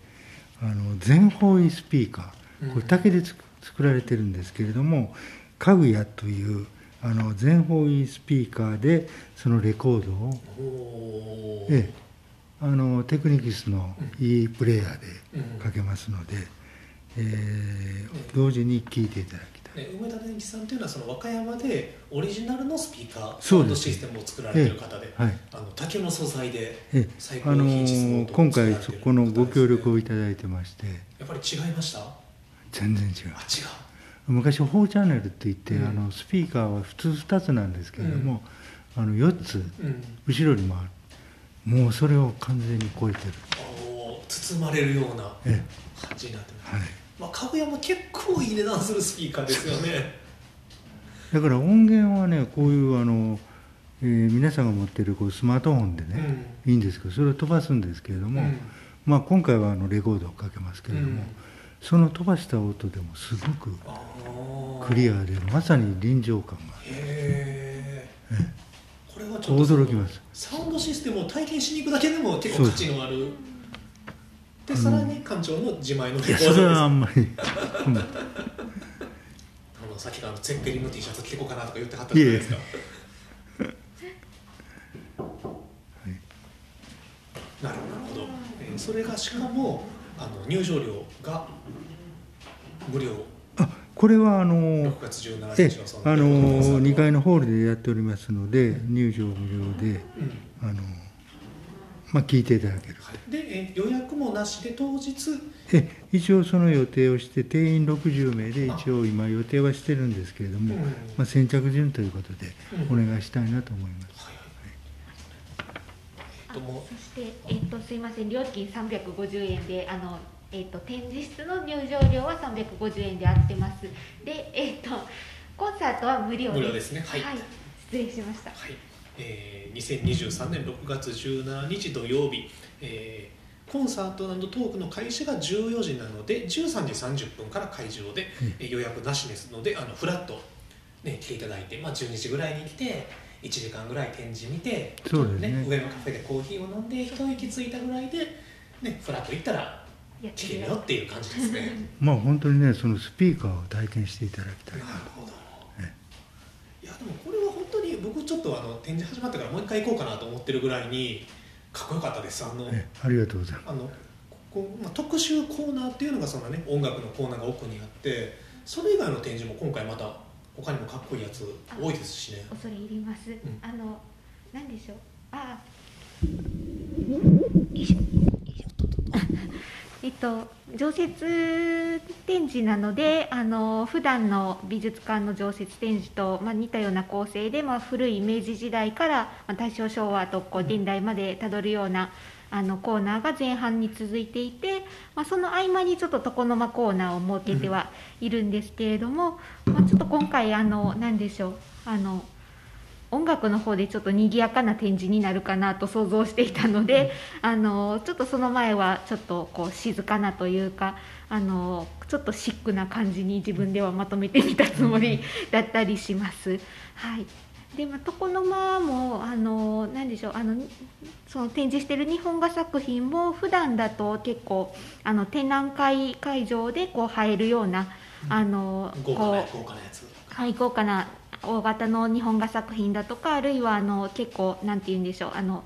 あの全方位スピーカーこれ竹で作られてるんですけれども家具屋というあの全方位スピーカーでそのレコードを、ええあのテクニキスのいいプレイヤーうん。でかけますので、えー同時に聴いていただきたい。ね、梅田電機さんというのはその和歌山でオリジナルのスピーカーサウンドそうです。システムを作られている方で、はい。あの竹の素材でえ最えあの高品質の今回そこのご協力をいただいてまして。やっぱり違いました？あ全然違う。違う。昔4チャンネルって言って、うん。あのスピーカーは普通2つなんですけれども、あの4つうん。後ろにもある。もうそれを完全に超えてる。包まれるようなえ感じになってます、えはいまあ、かぐやも結構いい値段するスピーカーですよね。だから音源はねこういうあの、えー皆さんが持ってるこうスマートフォンでね、いいんですけどそれを飛ばすんですけれども、うん。まあ、今回はあのレコードをかけますけれども、うん。その飛ばした音でもすごくクリアでまさに臨場感が。へええ？これはちょっと驚きます。サウンドシステムを体験しに行くだけでも結構価値のあるでさらに館長の自前のレコいやードです。それはあんまり、うん。あのさっきのあのゼッペリンの T シャツ着てこうかなとか言ってはったじゃないですか。なるほど、えーそれがしかもあの入場料が無料。あこれはあの6月17え日あの2階の、のホールでやっておりますので入場無料でうん。あのまあ聞いていただける。はい、で、えー予約もなしで当日？え一応その予定をして定員60名で一応今予定はしてるんですけれども、うん。まあ、先着順ということでおうん願いしたいなと思います、はい。はい。えっあともそして、えっと、すいません。料金350円であの、えっと、展示室の入場料は350円で合ってます。で、えっと、コンサートは無料です。無料ですね。はい。失礼しました。はい、えー、2023年6月17日土曜日、えーコンサートトークの開始が14時なので13時30分から会場で、えー予約なしですのであのフラット、ね、来ていただいて、まあ、12時ぐらいに来て1時間ぐらい展示見てそうですね。上のカフェでコーヒーを飲んで一息ついたぐらいで、ね、フラット行ったら来てるよっていう感じですね。まあ本当にねそのスピーカーを体験していただきたい。ななるほど。えいやでもこれは本当に僕ちょっとあの展示始まってからもう一回行こうかなと思ってるぐらいにかっこよかったです。あのえありがとうございます。あのここ、まあ、特集コーナーっていうのがその、ね、音楽のコーナーが奥にあってそれ以外の展示も今回また他にもかっこいいやつ多いですしね。恐れ入ります、ん。あの何でしょう。あえっと、常設展示なのであの普段の美術館の常設展示と、まあ、似たような構成で、まあ、古い明治時代から、まあ、大正昭和とこう現代までたどるようなあのコーナーが前半に続いていて、まあ、その合間にちょっと床の間コーナーを設けてはいるんですけれども、まあ、ちょっと今回あの何でしょうあの音楽の方でちょっと賑やかな展示になるかなと想像していたので、あのちょっとその前はちょっとこう静かなというかあのちょっとシックな感じに自分ではまとめてみたつもりだったりします。はい。でまあ、床の間もあの何でしょうあのその展示してる日本画作品も普段だと結構あの展覧会会場でこう入るような、あの豪華な豪華なやつ。はい豪華な大型の日本画作品だとかあるいはあの結構なんて言うんでしょうあの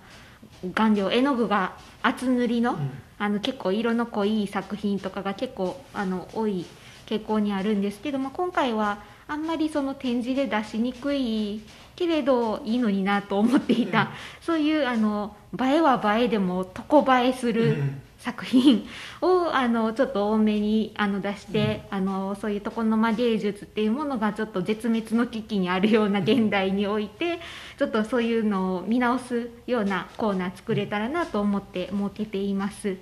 顔料絵の具が厚塗りの,、あの結構色の濃い作品とかが結構あの多い傾向にあるんですけども今回はあんまりその展示で出しにくいけれどいいのになと思っていた、うん、そういうあの映えは映えでも床映えする作品をあのちょっと多めにあの出して、うん、あのそういう床の間芸術っていうものがちょっと絶滅の危機にあるような現代においてちょっとそういうのを見直すようなコーナー作れたらなと思って設けています。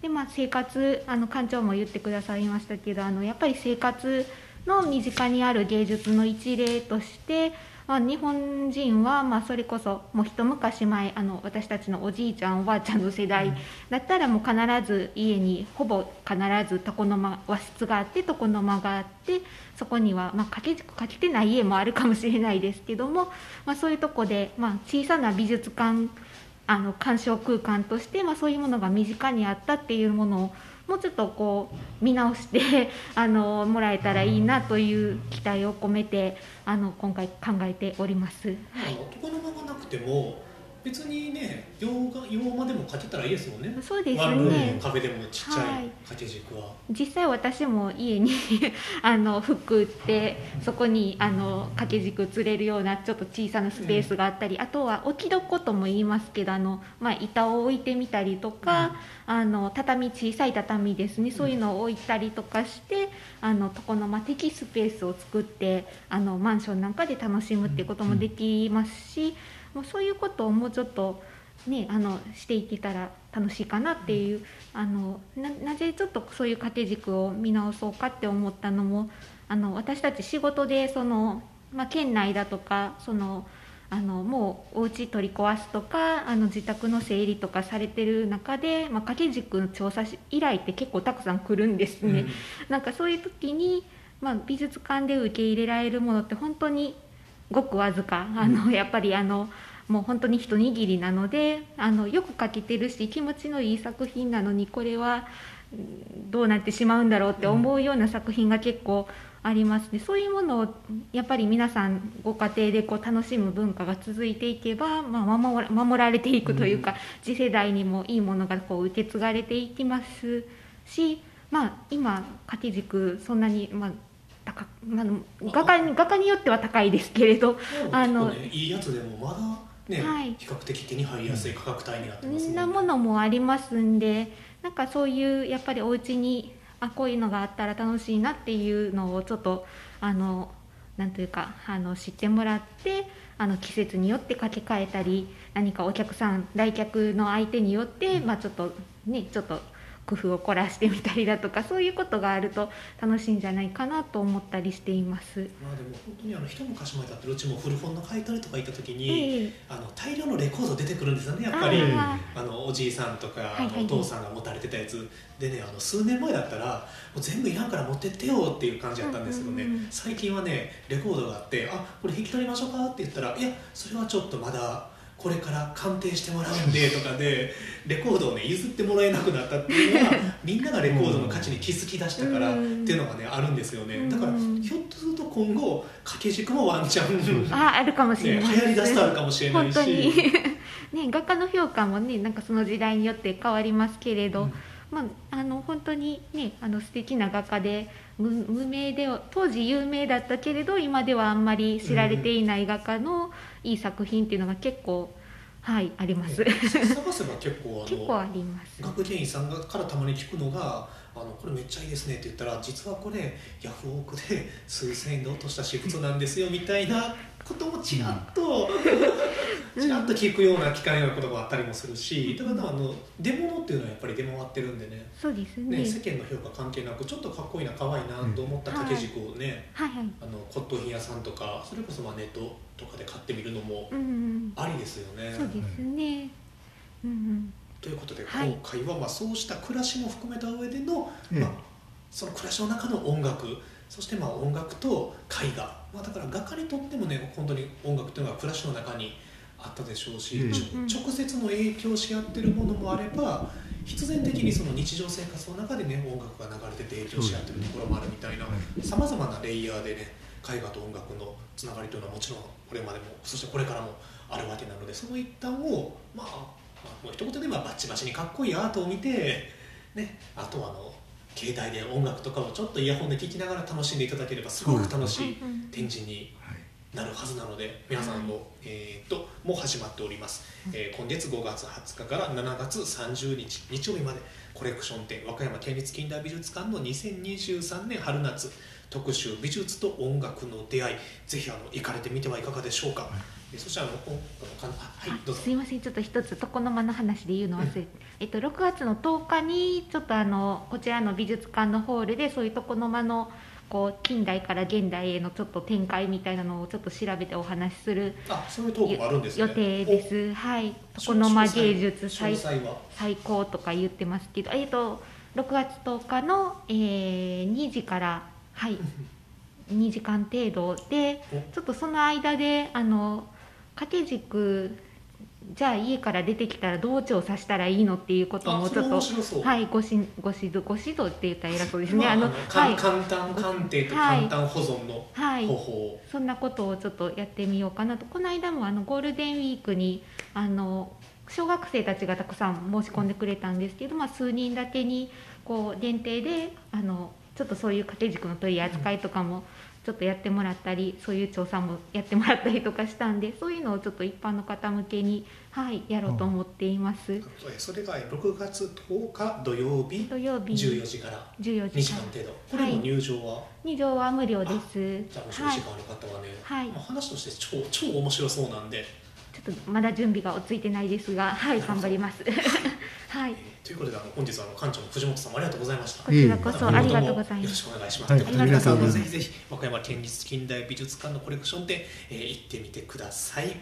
でまあ、生活あの館長も言ってくださいましたけどあのやっぱり生活の身近にある芸術の一例としてまあ、日本人はまあそれこそもう一昔前あの私たちのおじいちゃんおばあちゃんの世代だったらもう必ず家にほぼ必ず床の間和室があって床の間があってそこにはまあ掛け軸かけてない家もあるかもしれないですけども、まあ、そういうとこでまあ小さな美術館あの鑑賞空間として、まあ、そういうものが身近にあったっていうものをもうちょっとこう見直して あのもらえたらいいなという期待を込めてあの今回考えております。はい、床の間がなくても別にね洋画洋間でも描けたらいいですもんね。そうですね。壁でもちっちゃい掛け軸は、はい、実際私も家に あの服売ってそこにあの掛け軸釣れるようなちょっと小さなスペースがあったり、うん、あとは置き床とも言いますけどあの、まあ、板を置いてみたりとか、うん、あの畳小さい畳ですね。そういうのを置いたりとかして、あの床の間的スペースを作ってあのマンションなんかで楽しむっていうこともできますし、うんもうそういうことをもうちょっとね、あのしていけたら楽しいかなっていう、あのなぜちょっとそういう掛け軸を見直そうかって思ったのもあの私たち仕事でその、まあ、県内だとかそのあのもうお家取り壊すとかあの自宅の整理とかされてる中で、まあ、掛け軸の調査依頼って結構たくさん来るんですね。うん、なんかそういう時に、まあ、美術館で受け入れられるものって本当にごくわずか。あのやっぱりあのもう本当に一握りなのであのよく描けてるし気持ちのいい作品なのにこれはどうなってしまうんだろうって思うような作品が結構ありますね、そういうものをやっぱり皆さんご家庭でこう楽しむ文化が続いていけば、まあ、守守られていくというか、次世代にもいいものがこう受け継がれていきますし、まあ、今掛け軸そんなに、まあ、高まあ、画家画家によっては高いですけれど、あの、ね、いいやつでもまだね、はい、比較的手に入りやすい価格帯になってます、ね、なものもありますんでなんかそういうやっぱりお家にあこういうのがあったら楽しいなっていうのをちょっとあのなんというかあの知ってもらってあの季節によって掛け替えたり何かお客さん来客の相手によって、まあ、ちょっとねちょっと工夫を凝らしてみたりだとかそういうことがあると楽しいんじゃないかなと思ったりしています。まあでも本当にあの一昔前だったらうちも古本の買い取りとか行った時に、えー、あの大量のレコード出てくるんですよねやっぱり。あのおじいさんとか、はいはい、お父さんが持たれてたやつでねあの数年前だったらもう全部いらんから持ってってよっていう感じだったんですけどね、最近はねレコードがあって「あこれ引き取りましょうか」って言ったら「いやそれはちょっとまだ」これから鑑定してもらうんでとかでレコードをね譲ってもらえなくなったっていうのはみんながレコードの価値に気づき出したからっていうのがねあるんですよね。だからひょっとすると今後掛け軸もワンチャン ああるかもしれない、ね、流行りだすとあるかもしれないし。ね画家の評価もねなんかその時代によって変わりますけれど、うん。まあ、あの本当にねあの素敵な画家で無名で当時有名だったけれど今ではあんまり知られていない画家のいい作品っていうのが結構はいあります。ね探せば結構あ結構のあります。学芸員さんがからたまに聞くのが「あのこれめっちゃいいですね」って言ったら「実はこれヤフオクで数千円で落とした私物なんですよ」みたいなこともちらっと ちらっと聞くような聞かないようなことがあったりもするしだからあの出物っていうのはやっぱり出回ってるんでねそうですね。ね世間の評価関係なくちょっとかっこいいな可愛いなと思った掛け軸をね、はいはい。あの骨董品屋さんとかそれこそまあネットとかで買ってみるのもうんうん。ありですよね。そうですね。うんうん。ということではい今回はまあそうした暮らしも含めた上での、ええまあ、その暮らしの中の音楽そしてまあ音楽と絵画、まあ、だから画家にとってもね本当に音楽というのは暮らしの中にあったでしょうし、うん。うん直接の影響し合ってるものもあれば必然的にその日常生活の中でね音楽が流れてて影響し合ってるところもあるみたいなさまざまなレイヤーでね絵画と音楽のつながりというのはもちろんこれまでもそしてこれからもあるわけなのでその一端をまあ、まあ、もう一言で言えばバッチバチにかっこいいアートを見て、ね、あとはあの携帯で音楽とかをちょっとイヤホンで聴きながら楽しんでいただければすごく楽しい展示にはいなるはずなので皆さんの、えー、ともう始まっております、えー今月5月20日から7月30日日曜日までコレクション展和歌山県立近代美術館の2023年春夏特集美術と音楽の出会いぜひあの行かれてみてはいかがでしょうか、えーそしてあのこあのはいどうぞ。すいませんちょっと一つ床の間の話で言うの忘れて、えっと、6月の10日にちょっとあのこちらの美術館のホールでそういう床の間のこう近代から現代へのちょっと展開みたいなのをちょっと調べてお話しするあそういうトークもあるんですね。予定です。はい、お床の間芸術詳最最高とか言ってますけど、えっと6月10日の、えー2時からはい2時間程度でお。ちょっとその間であの掛け軸じゃあ家から出てきたらどう。調査したらいいのっていうこともちょっとはいごしご指導ご指導って言ったら偉そうですね。まあ、あのかはい。簡単鑑定とはい。簡単保存のはい。方法を、そんなことをちょっとやってみようかなと。この間もあのゴールデンウィークにあの小学生たちがたくさん申し込んでくれたんですけど、まあ、数人だけにこう限定であのちょっとそういう掛け軸の取り扱いとかもちょっとやってもらったりそういう調査もやってもらったりとかしたんでそういうのをちょっと一般の方向けに、はい、やろうと思っています。えそれが6月10日土曜日土曜日。14時から。14 2時間時間程度。これの入場は、入場は無料です。じゃあもしおはい。時間ある方はね、はい。まあ、話として超超面白そうなんで、ちょっとまだ準備が落ち着いてないですが、はい、頑張ります。はいえ、ーということであの本日はあの館長の藤本さんもありがとうございましたこちらこそありがとうございよろします。くお願いします。はいということで皆さんもありがとうございますぜひぜひ和歌山県立近代美術館のコレクション店、えー行ってみてください。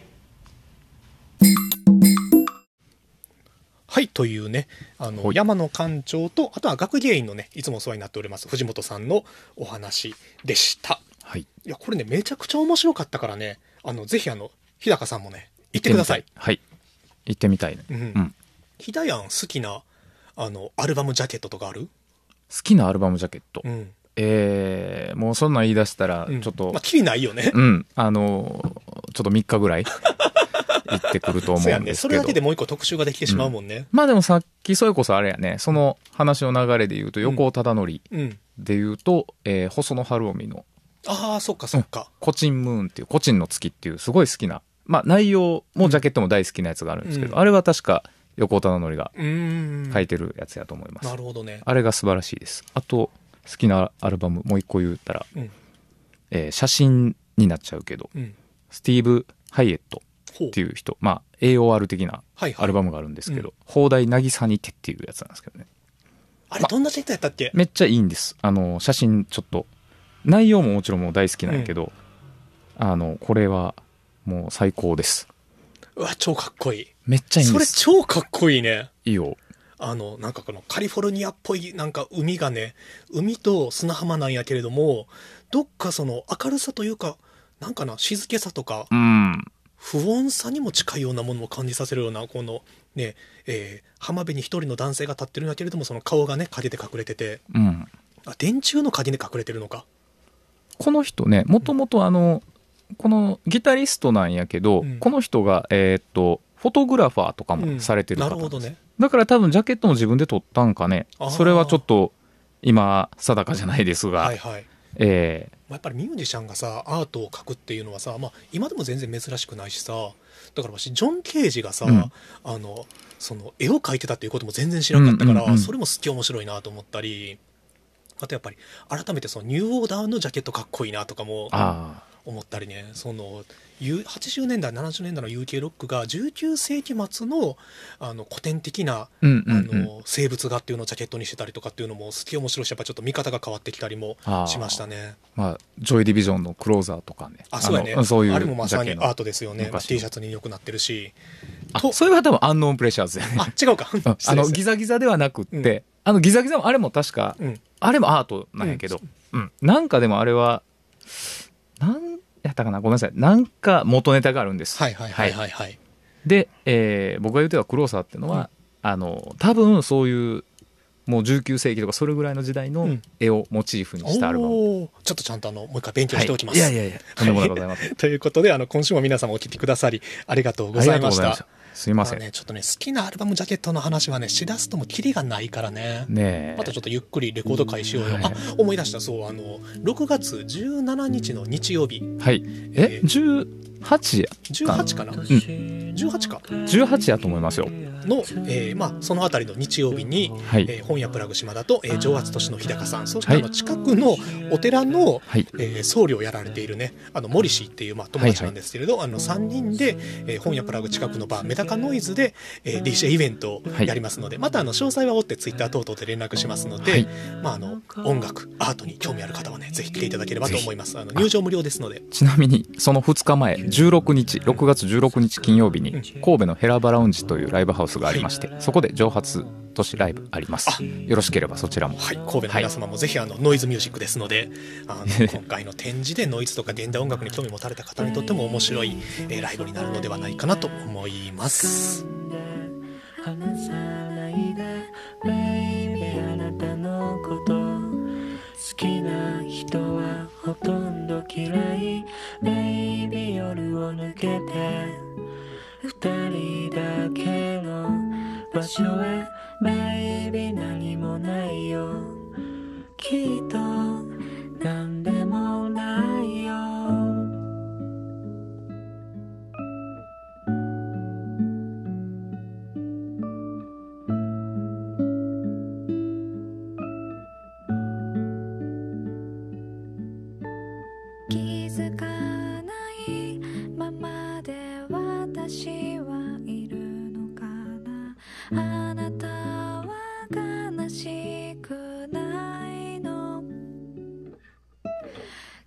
はいというねあのはい山野館長とあとは学芸員のねいつもお世話になっております藤本さんのお話でしたはい。いやこれねめちゃくちゃ面白かったからねあのぜひあの日高さんもね行ってくださいはい。行ってみたいね。うんうん。ひだやん好きなあのアルバムジャケットとかある？好きなアルバムジャケット。うん、えー、もうそんなん言い出したら、うんちょっと、まあ、きりないよね。うん、あのー、ちょっと3日ぐらい 行ってくると思そうんですけど。ね。それだけでもう一個特集ができてしまうもんね。まあでもさっきそれこそあれやね、その話の流れで言うと、横尾忠則うん、で言うと、えー細野晴臣のああそっかそっか、コチンムーンっていう、コチンの月っていうすごい好きな、まあ内容もジャケットも大好きなやつがあるんですけど、うん。あれは確か横尾忠則が書いてるやつやと思います。なるほどねあれが素晴らしいです。あと、好きなアルバム、もう一個言ったら、うんえー写真になっちゃうけど、うんスティーブ・ハイエットっていう人、まあ、AOR 的なアルバムがあるんですけど、う放題渚にてっていうやつなんですけどね。あれどんなジェットやったっけ、めっちゃいいんです。あの、写真ちょっと、内容ももちろんもう大好きなんやけど、あの、これはもう最高です。うわ超かっこいいめっちゃいいんそれ。超かっこいいねいいよ。あのなんかこのカリフォルニアっぽいなんか海がね海と砂浜なんやけれどもどっかその明るさというかなんかな静けさとかうん。不穏さにも近いようなものを感じさせるようなこのねえー浜辺に一人の男性が立ってるんだけれどもその顔がね影で隠れててうん。あ電柱の影で隠れてるのかこの人ね、もともとあの、このギタリストなんやけど、うん。この人が、えーっと、フォトグラファーとかもされてるな方なんです、るほどね。だから多分ジャケットも自分で撮ったんかね。あー。それはちょっと、今、定かじゃないですが、はいはい。えまあやっぱりミュージシャンがさアートを描くっていうのはさ、まあ、今でも全然珍しくないしさだから私ジョン・ケージがさ、うん。あのその絵を描いてたっていうことも全然知らなかったから、うんうんうんそれもすっげえ面白いなと思ったりあとやっぱり改めてそのニューオーダーのジャケットかっこいいなとかもー、あ思ったりねそのゆ80年代70年代の UK ロックが19世紀末のあの古典的なあうんうんあうん。の静物画っていうのをジャケットにしてたりとかっていうのもすげえ面白いしやっぱちょっと見方が変わってきたりもしましたね。まあ、ジョイ・ディビジョンのクローザーとかね。あそうやね。のそういうあれもまさにアートですよね、まあ昔 T シャツによくなってるし。あとそれは多分アンノーンプレッシャーズやね。あ違うか。うん。あのギザギザではなくって、うん。あのギザギザもあれも確か、うん。あれもアートなんやけど、うん。なんかでもあれはやったかな？ごめんなさい。なんか元ネタがあるんです、はいはいはいはい。はい、で、えー僕が言ってたクローサーっていうのは、あの多分そういうもう19世紀とかそれぐらいの時代のうん。絵をモチーフにしたアルバム、おー。ちょっとちゃんとあのもう一回勉強しておきます、はいいやいやいやとんでもないございません。ということであの今週も皆様お聞きくださりありがとうございましたすいません、あね、ちょっとね好きなアルバムジャケットの話はねしだすともキリがないからね。ねえ。またちょっとゆっくりレコード会しようよ、はい。あ思い出した。そうあの6月17日の日曜日。はい。え？え18や18かな、うん。18か。18やと思いますよ。の、えーまあ、そのあたりの日曜日に、はい、えー本屋プラグ島田と、えー、上圧都市の日高さんそしてはい。あの近くのお寺の、はい。えー僧侶をやられているねあの森氏っていう、まあ、友達なんですけれど、あの3人で、えー本屋プラグ近くのバーメダカノイズで、えー DJ イベントをやりますので、またあの詳細は追ってツイッター等々で連絡しますので、はい。まあ、あの音楽アートに興味ある方はねぜひ来ていただければと思います。あの入場無料ですので。ちなみにその2日前16日6月16日金曜日に神戸のヘラバラウンジというライブハウスがありましてそこで蒸発都市ライブあります。よろしければそちらも。はい、神戸の皆様もぜひあのノイズミュージックですので、あの今回の展示でノイズとか現代音楽に興味持たれた方にとっても面白い、えーライブになるのではないかなと思います。話さないで Baby あなたのこと好きな人はほとんど嫌い。ベイビー夜を抜けて。二人だけの場所へ。ベイビー何もないよ。きっと何でもないよ。づかないままで私はいるのかな。あなたは悲しくないの。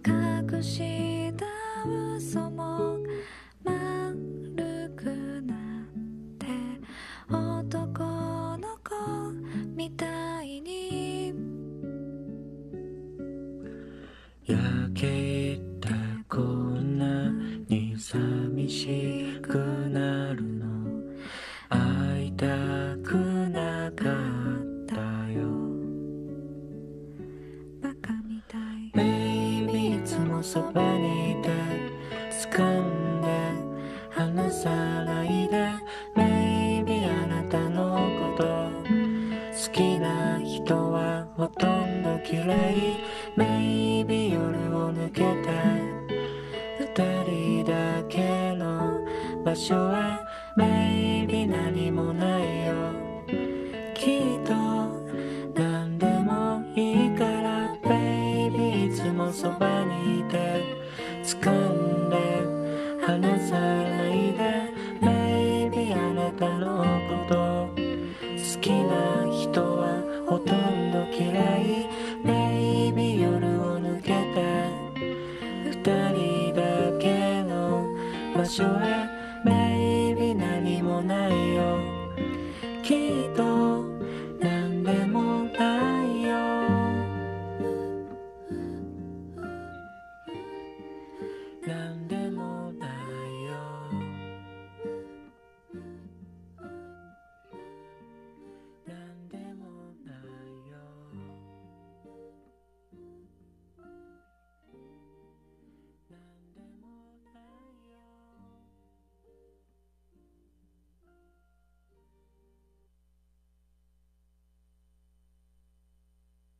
隠した嘘